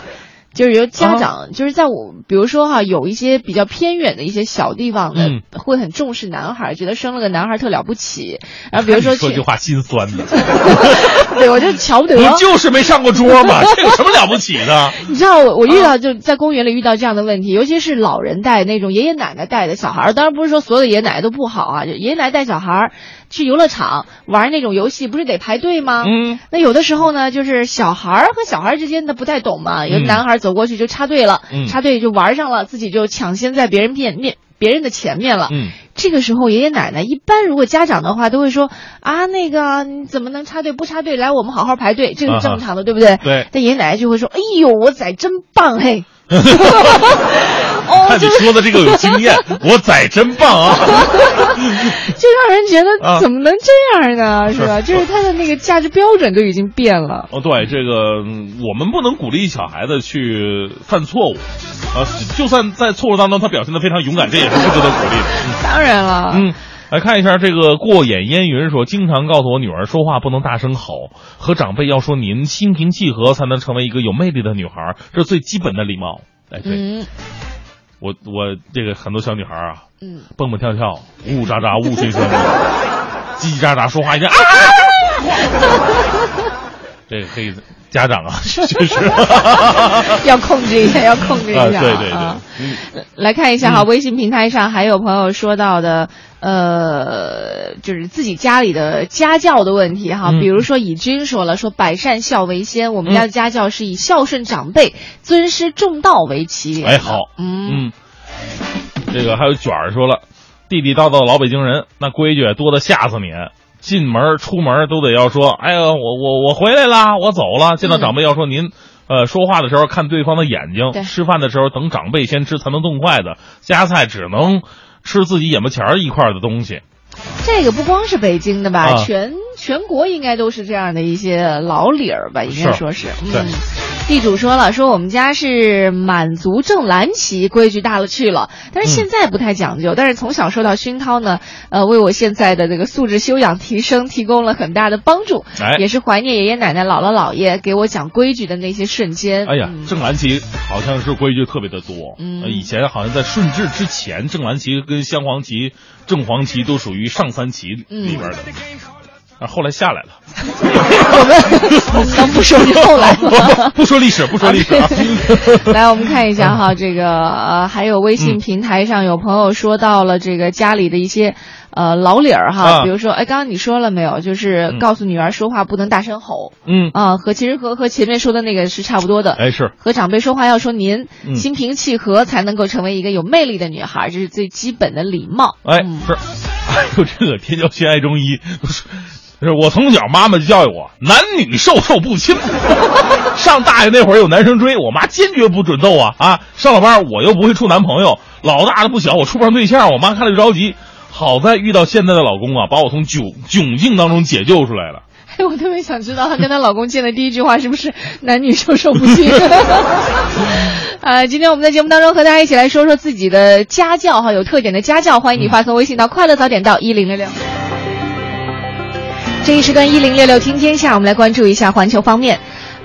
就是由家啊长，就是在我比如说哈，有一些比较偏远的一些小地方的，嗯会很重视男孩，觉得生了个男孩特了不起。然后比如说去说句，话心酸的，对我就瞧不得。你就是没上过桌嘛？这有什么了不起的？你知道我我遇啊到就在公园里遇到这样的问题，尤其是老人带那种爷爷奶奶带的小孩儿，当然不是说所有的爷爷奶奶都不好啊，就爷爷奶奶带小孩儿去游乐场玩那种游戏，不是得排队吗？嗯，那有的时候呢，就是小孩儿和小孩儿之间的不太懂嘛，有嗯男孩走过去就插队了，嗯插队就玩上了，自己就抢先在别人面面别人的前面了。嗯，这个时候，爷爷奶奶一般如果家长的话，都会说啊，那个你怎么能插队不插队？来，我们好好排队，这个是正常的，对不对？对但爷爷奶奶就会说，哎呦，我崽真棒嘿。哦，看你说的这个有经验，我崽真棒啊！就让人觉啊得怎么能这样呢？是吧？就是他的那个价值标准都已经变了。哦，对，这个嗯我们不能鼓励小孩子去犯错误，啊，就算在错误当中他表现的非常勇敢，这也是不值得鼓励的。当然了，嗯，来看一下这个过眼烟云说，经常告诉我女儿说话不能大声吼，和长辈要说您，心平气和才能成为一个有魅力的女孩，这是最基本的礼貌。哎，对、嗯我我这个很多小女孩啊，嗯，蹦蹦跳跳，呜呜喳喳，呜吹声，叽叽喳喳说话一下啊。这个可以家长啊，确 实 要控制一下，要控制一下。啊，对对啊对，嗯来看一下哈，嗯微信平台上还有朋友说到的，呃，就是自己家里的家教的问题哈。嗯比如说以军说了，说百善孝为先，我们家的家教是以孝顺长辈、尊师重道为起点。哎好，嗯，嗯，这个还有卷儿说了，地地道道的老北京人，那规矩多的吓死你。进门出门都得要说，哎呀，我我我回来啦，我走了。见到长辈要说您，呃，说话的时候看对方的眼睛，吃饭的时候等长辈先吃才能动筷子，夹菜只能吃自己眼巴前儿一块的东西。这个不光是北京的吧，啊全全国应该都是这样的一些老理儿吧，应该是说是。对嗯，地主说了，说我们家是满族正蓝旗，规矩大了去了，但是现在不太讲究，但是从小受到熏陶呢，呃，为我现在的这个素质修养提升提供了很大的帮助，哎。也是怀念爷爷奶奶、姥姥姥爷给我讲规矩的那些瞬间。哎呀嗯，正蓝旗好像是规矩特别的多。嗯。呃以前好像在顺治之前，正蓝旗跟镶黄旗、正黄旗都属于上三旗嗯。里边的，啊，后来下来了。我们能不说你后来吗？不说历史，不说历史啊。来，我们看一下哈，这个呃，还有微信平台上有朋友说到了这个家里的一些呃老理儿哈，啊比如说，哎，刚刚你说了没有？就是嗯告诉女儿说话不能大声吼嗯，啊，和其实和和前面说的那个是差不多的。哎是，和长辈说话要说您，嗯心平气和才能够成为一个有魅力的女孩，这是最基本的礼貌。哎嗯是，还有这个天骄先爱中医，是我从小妈妈就教育我，男女授受不亲。上大学那会儿有男生追，我妈坚决不准揍啊啊！上了班我又不会处男朋友，老大的不小，我处不上对象，我妈看了就着急。好在遇到现在的老公啊，把我从窘窘境当中解救出来了。哎，我特别想知道她跟她老公见的第一句话是不是男女授受不亲？呃，今天我们在节目当中和大家一起来说说自己的家教哈，有特点的家教，欢迎你发送微信到快乐早点到一零六六。这一时段一零六六听天下，我们来关注一下环球方面。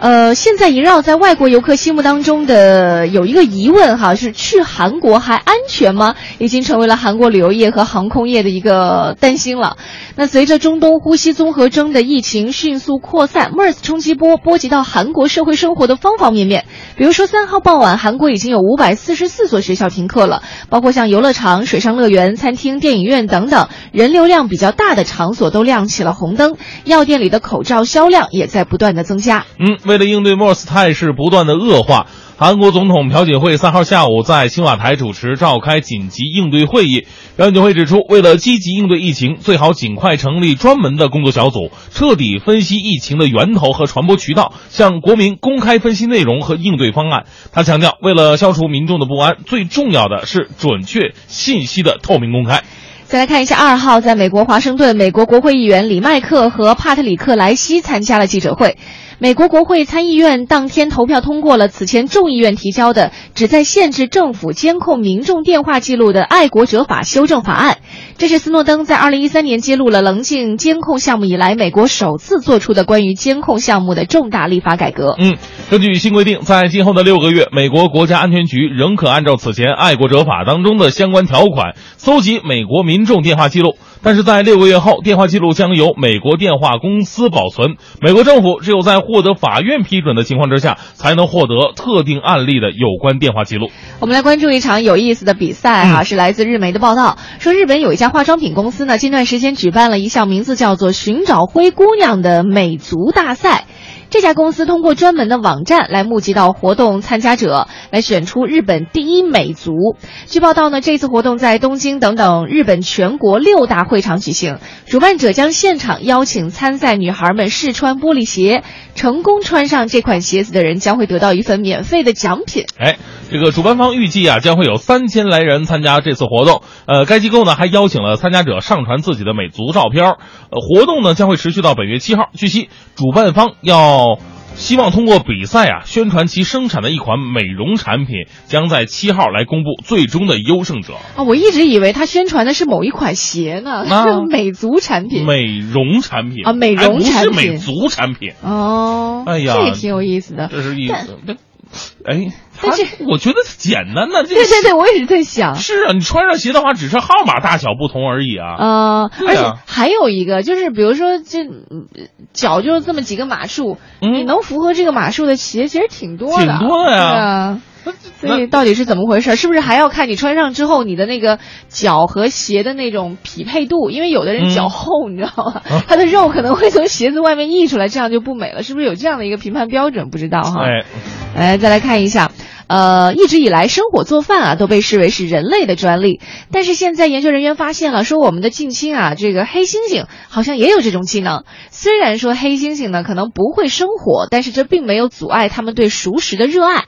呃，现在萦绕在外国游客心目当中的有一个疑问哈，是去韩国还安全吗？已经成为了韩国旅游业和航空业的一个担心了。那随着中东呼吸综合征的疫情迅速扩散，MERS 冲击波波及到韩国社会生活的方方面面。比如说三号傍晚，韩国已经有五百四十四所学校停课了，包括像游乐场、水上乐园、餐厅、电影院等等人流量比较大的场所都亮起了红灯。药店里的口罩销量也在不断的增加。嗯，为了应对 MERS 态势不断的恶化，韩国总统朴槿惠三号下午在青瓦台主持召开紧急应对会议。朴槿惠指出，为了积极应对疫情，最好尽快成立专门的工作小组，彻底分析疫情的源头和传播渠道，向国民公开分析内容和应对方案。他强调，为了消除民众的不安，最重要的是准确信息的透明公开。再来看一下，二号在美国华盛顿，美国国会议员李麦克和帕特里克莱西参加了记者会。美国国会参议院当天投票通过了此前众议院提交的旨在限制政府监控民众电话记录的《爱国者法》修正法案。这是斯诺登在2013年揭露了棱镜监控项目以来，美国首次做出的关于监控项目的重大立法改革。嗯，根据新规定，在今后的六个月，美国国家安全局仍可按照此前《爱国者法》当中的相关条款搜集美国民众电话记录，但是在六个月后，电话记录将由美国电话公司保存。美国政府只有在获得法院批准的情况之下，才能获得特定案例的有关电话记录。我们来关注一场有意思的比赛哈、是来自日媒的报道，说日本有一家化妆品公司呢，近段时间举办了一项名字叫做“寻找灰姑娘”的美足大赛。这家公司通过专门的网站来募集到活动参加者，来选出日本第一美足。据报道呢，这次活动在东京等等日本全国六大会场举行，主办者将现场邀请参赛女孩们试穿玻璃鞋，成功穿上这款鞋子的人将会得到一份免费的奖品。哎，这个主办方预计啊，将会有三千来人参加这次活动。呃，该机构呢还邀请了参加者上传自己的美足照片。呃，活动呢将会持续到本月七号。据悉，主办方要希望通过比赛啊，宣传其生产的一款美容产品，将在七号来公布最终的优胜者。啊，我一直以为他宣传的是某一款鞋呢，啊是 美足产品。美容产品啊美容哎不产品是美足产品，哦，哎呀这也挺有意思的。这是一但这哎，但是我觉得简单的，这对对对，我也是在想。是啊，你穿上鞋的话，只是号码大小不同而已啊。呃，而且还有一个就是，比如说这嗯脚就是这么几个码数，嗯你能符合这个码数的鞋其实挺多的，挺多的呀对啊。所以到底是怎么回事？是不是还要看你穿上之后你的那个脚和鞋的那种匹配度？因为有的人脚嗯厚，你知道吗？他的肉可能会从鞋子外面溢出来，这样就不美了。是不是有这样的一个评判标准？不知道哈。哎，来，再来看一下，呃，一直以来生火做饭啊都被视为是人类的专利，但是现在研究人员发现了，说我们的近亲啊，这个黑猩猩好像也有这种技能。虽然说黑猩猩呢可能不会生火，但是这并没有阻碍他们对熟食的热爱。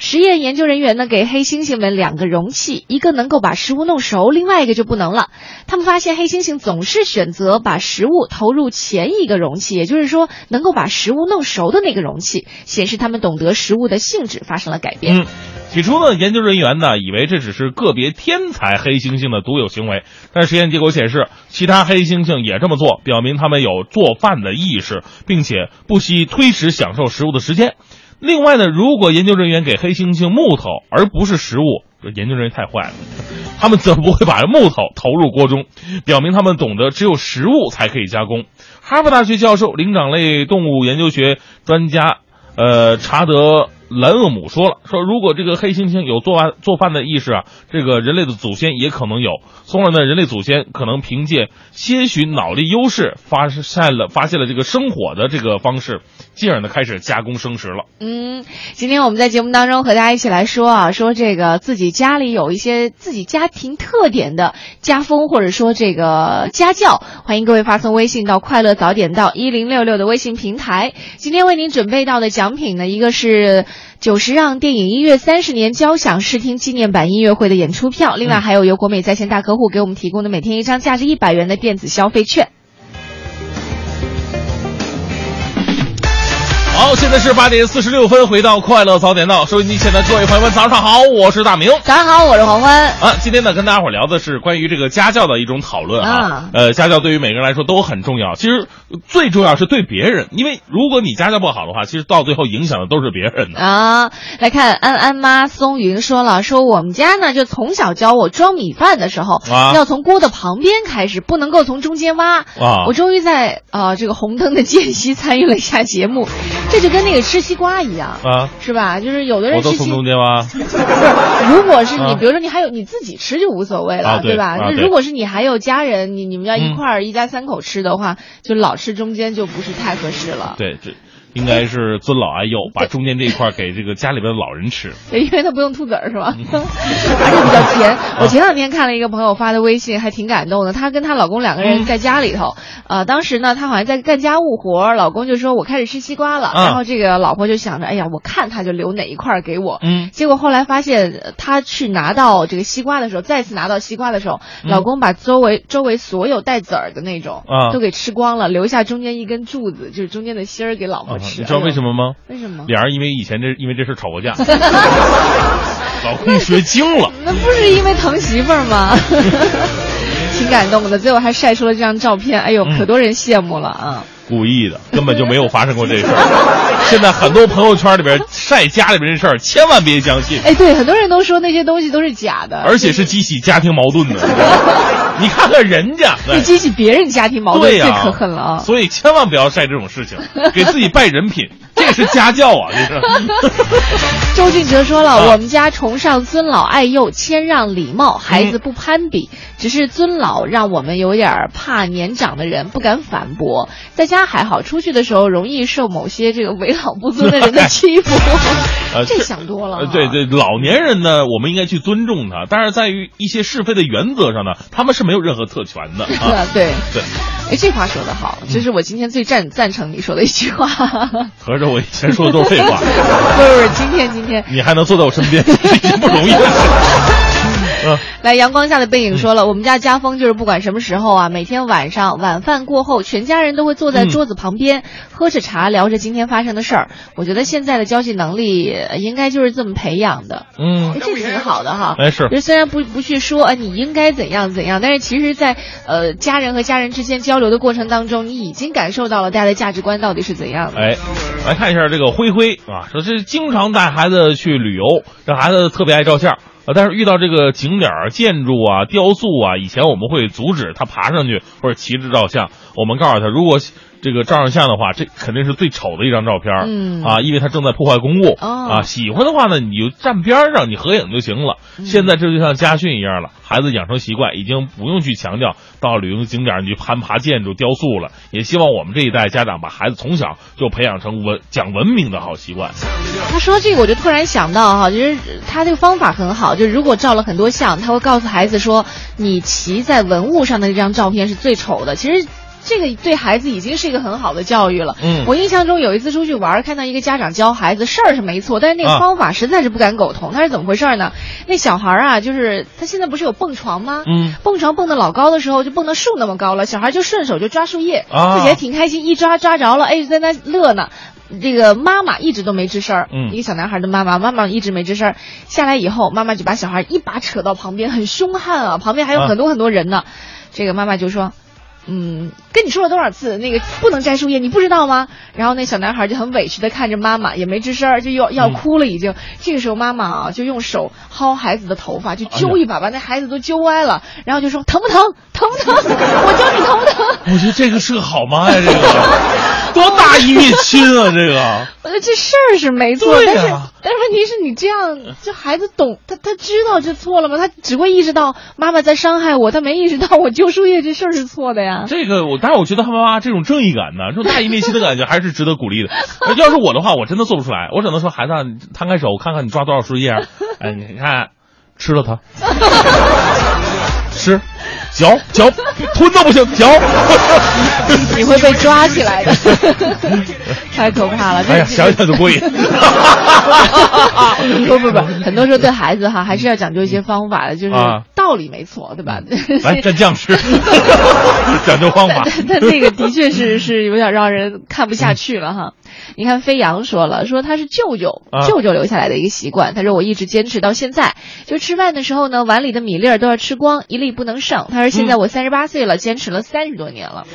实验研究人员呢给黑猩猩们两个容器，一个能够把食物弄熟，另外一个就不能了。他们发现黑猩猩总是选择把食物投入前一个容器，也就是说能够把食物弄熟的那个容器，显示他们懂得食物的性质发生了改变。嗯，起初呢，研究人员呢以为这只是个别天才黑猩猩的独有行为，但实验结果显示，其他黑猩猩也这么做，表明他们有做饭的意识，并且不惜推迟享受食物的时间。另外呢，如果研究人员给黑猩猩木头而不是食物，这研究人员太坏了，他们怎么不会把木头投入锅中，表明他们懂得只有食物才可以加工。哈佛大学教授、灵长类动物研究学专家，呃，查德兰厄姆说了，说如果这个黑猩猩有做饭做饭的意识啊，这个人类的祖先也可能有。从而呢，人类祖先可能凭借些许脑力优势，发现了发现了这个生火的这个方式，进而呢开始加工生食了。嗯，今天我们在节目当中和大家一起来说啊，说这个自己家里有一些自己家庭特点的家风，或者说这个家教，欢迎各位发送微信到“快乐早点到一零六六”的微信平台。今天为您准备到的奖品呢，一个是九十让电影音乐三十年交响视听纪念版音乐会的演出票，另外还有由国美在线大客户给我们提供的每天一张价值一百元的电子消费券。好，现在是八点四十六分，回到快乐早点到，收音机前的各位朋友们，早上好，我是大明。早上好，我是黄欢。啊，今天呢，跟大家伙聊的是关于这个家教的一种讨论啊。啊呃，家教对于每个人来说都很重要。其实最重要是对别人，因为如果你家教不好的话，其实到最后影响的都是别人的。啊，来看安安妈松云说了，说我们家呢就从小教我装米饭的时候，啊要从锅的旁边开始，不能够从中间挖。啊我终于在呃这个红灯的间隙参与了一下节目，这就跟那个吃西瓜一样。啊，是吧？就是有的人吃西，中间挖。如果是你，啊比如说你还有你自己吃就无所谓了，啊对吧？那如果是你还有家人，你你们要一嗯块儿、一家三口吃的话，就老吃中间就不是太合适了。对，这应该是尊老爱幼，把中间这一块儿给这个家里边的老人吃。对，因为他不用吐籽儿是吧？而且比较甜。我前两天看了一个朋友发的微信，还挺感动的。她跟她老公两个人在家里头，呃，当时呢，她好像在干家务活儿，老公就说我开始吃西瓜了，嗯然后这个老婆就想着，哎呀，我看他就留哪一块儿给我。嗯，结果后来发现，呃她去拿到这个西瓜的时候，再次拿到西瓜的时候，嗯老公把周围周围所有带籽儿的那种啊都给吃光了，留下中间一根柱子，就是中间的芯儿给老婆你知道为什么吗？为什么？俩人因为以前这因为这事吵过架，老公学精了。那不是因为疼媳妇儿吗？挺感动的，最后还晒出了这张照片，哎呦，嗯可多人羡慕了啊！故意的，根本就没有发生过这事儿。现在很多朋友圈里边晒家里边这事儿，千万别相信，哎，对，很多人都说那些东西都是假的，而且是激起家庭矛盾的。你看看人家，你激起别人家庭矛盾、最可恨了啊！所以千万不要晒这种事情，给自己败人品，这是家教啊，这是。周俊哲说了，啊我们家崇尚尊老爱幼、谦让礼貌，孩子不攀比，只是尊老让我们有点儿怕年长的人，不敢反驳。在家还好，出去的时候容易受某些这个为老不尊的人的欺负。呃这想多了、呃，对。对，老年人呢，我们应该去尊重他，但是在于一些是非的原则上呢，他们是没有任何特权的啊。对，对，哎，这话说得好，这是我今天最赞赞成你说的一句话。合着我以前说的都是废话，不是不是，今天今天你还能坐在我身边，是一件不容易的事。嗯 来，阳光下的背影说了，我们家家风就是不管什么时候啊，每天晚上晚饭过后，全家人都会坐在桌子旁边，喝着茶，聊着今天发生的事儿。我觉得现在的交际能力呃应该就是这么培养的，嗯哎，这挺好的哈。哎是就虽然不不去说啊，你应该怎样怎样，但是其实在，呃家人和家人之间交流的过程当中，你已经感受到了大家的价值观到底是怎样的。哎，来看一下这个灰灰啊，说这经常带孩子去旅游，这孩子特别爱照相。但是遇到这个景点儿、建筑啊、雕塑啊，以前我们会阻止他爬上去或者骑着照相。我们告诉他，如果这个照上相的话，这肯定是最丑的一张照片儿。嗯啊，因为他正在破坏公物。哦啊，喜欢的话呢，你就站边上，你合影就行了。嗯现在这就像家训一样了，孩子养成习惯，已经不用去强调到旅游景点儿你去攀爬建筑、雕塑了。也希望我们这一代家长把孩子从小就培养成文讲文明的好习惯。他说这个，我就突然想到哈，就是他这个方法很好，就是如果照了很多相，他会告诉孩子说，你骑在文物上的这张照片是最丑的。其实。这个对孩子已经是一个很好的教育了。嗯我印象中有一次出去玩，看到一个家长教孩子事儿是没错，但是那个啊方法实在是不敢苟同。他是怎么回事呢？那小孩啊，就是他现在不是有蹦床吗？嗯，蹦床蹦得老高的时候，就蹦到树那么高了，小孩就顺手就抓树叶，啊自己还挺开心，一抓抓着了，哎，在那乐呢。这个妈妈一直都没吱声儿，嗯一个小男孩的妈妈，妈妈一直没吱声儿。下来以后，妈妈就把小孩一把扯到旁边，很凶悍啊，旁边还有啊很多很多人呢。这个妈妈就说。嗯，跟你说了多少次，那个不能摘树叶，你不知道吗？然后那小男孩就很委屈的看着妈妈，也没吱声，就要要嗯哭了已经。这个时候妈妈啊，就用手薅孩子的头发，就揪一把，把那孩子都揪歪了，然后就说疼不疼？疼不疼？我教你疼不疼？我觉得这个是个好妈呀，这个 多大义灭亲啊，这个。我觉得这事儿是没错，但是但是问题是你这样，这孩子懂他他知道这错了吗？他只会意识到妈妈在伤害我，他没意识到我揪树叶这事儿是错的呀。这个我，但是我觉得他妈妈这种正义感呢，这种大义灭亲的感觉还是值得鼓励的。要是我的话，我真的做不出来，我只能说孩子摊开手看看你抓多少树叶，哎，你看吃了它，吃，嚼嚼，吞都不行，嚼。你会被抓起来的，太可怕了。这哎呀，想想就过瘾。不不不，很多时候对孩子哈还是要讲究一些方法的，就是啊道理没错，对吧？来蘸酱吃，讲究方法。但那个的确是是有点让人看不下去了哈。你看飞扬说了，说他是舅舅啊舅舅留下来的一个习惯，他说我一直坚持到现在，就吃饭的时候呢，碗里的米粒儿都要吃光，一粒不能剩。他说现在我三十八岁了，坚持了三十多年了。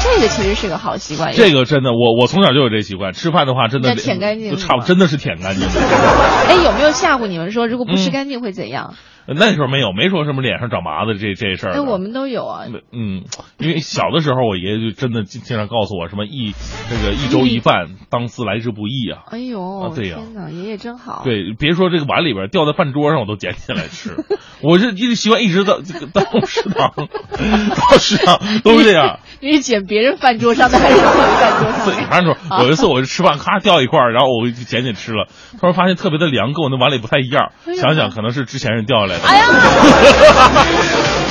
这个其实是个好习惯，这个真的，我我从小就有这习惯，吃饭的话真的要舔干净就差不真的是舔干净。哎有没有吓唬你们说，如果不吃嗯干净会怎样？那时候没有，没说什么脸上长麻子这这事儿的。哎，我们都有啊。嗯，因为小的时候，我爷爷就真的经经常告诉我什么一这个一粥一饭，当思来之不易啊。哎呦，啊对呀天哪，爷爷真好。对，别说这个碗里边掉在饭桌上，我都捡起来吃。我是一直习惯一直到到 食堂，到食堂都是这样。你是捡别人饭桌上的还是自己饭桌？自己饭桌，有一次我就吃饭，咔掉一块儿，然后我就捡捡吃了，突然发现特别的凉，跟我那碗里不太一样哎。想想可能是之前人掉下来的。哎呀！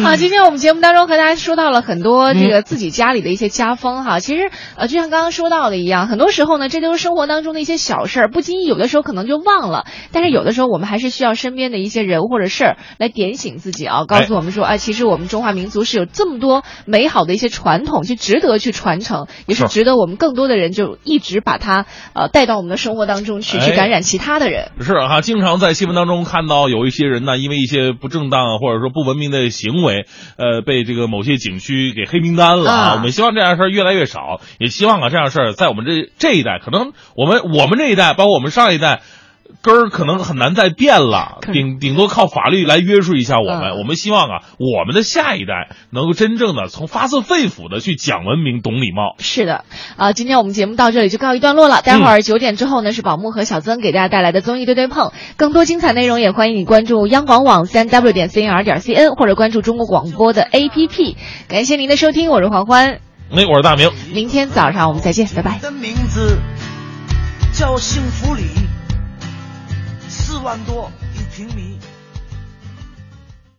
好，今天我们节目当中和大家说到了很多这个自己家里的一些家风哈。其实呃，就像刚刚说到的一样，很多时候呢，这都是生活当中的一些小事儿，不经意有的时候可能就忘了。但是有的时候我们还是需要身边的一些人或者事儿来点醒自己啊，告诉我们说，哎，其实我们中华民族是有这么多美好的一些传统，就值得去传承，也是是值得我们更多的人就一直把它呃带到我们的生活当中去，去哎感染其他的人。是哈、经常在新闻当中看到有一些人呢，因为一些不正当或者说不文明的行为，呃，被这个某些景区给黑名单了啊。啊我们希望这样的事儿越来越少，也希望啊这样的事儿在我们这这一代，可能我们我们这一代，包括我们上一代。根儿可能很难再变了，顶顶多靠法律来约束一下我们。嗯我们希望啊，我们的下一代能够真正的从发自肺腑的去讲文明、懂礼貌。是的，啊、今天我们节目到这里就告一段落了。待会儿九点之后呢，是宝木和小曾给大家带来的综艺对对碰，更多精彩内容也欢迎你关注央广网三 w 点 c n r 点 c n 或者关注中国广播的 APP。感谢您的收听，我是黄欢，哎，我是大明。明天早上我们再见，拜拜。的名字叫幸福里，四万多一平米。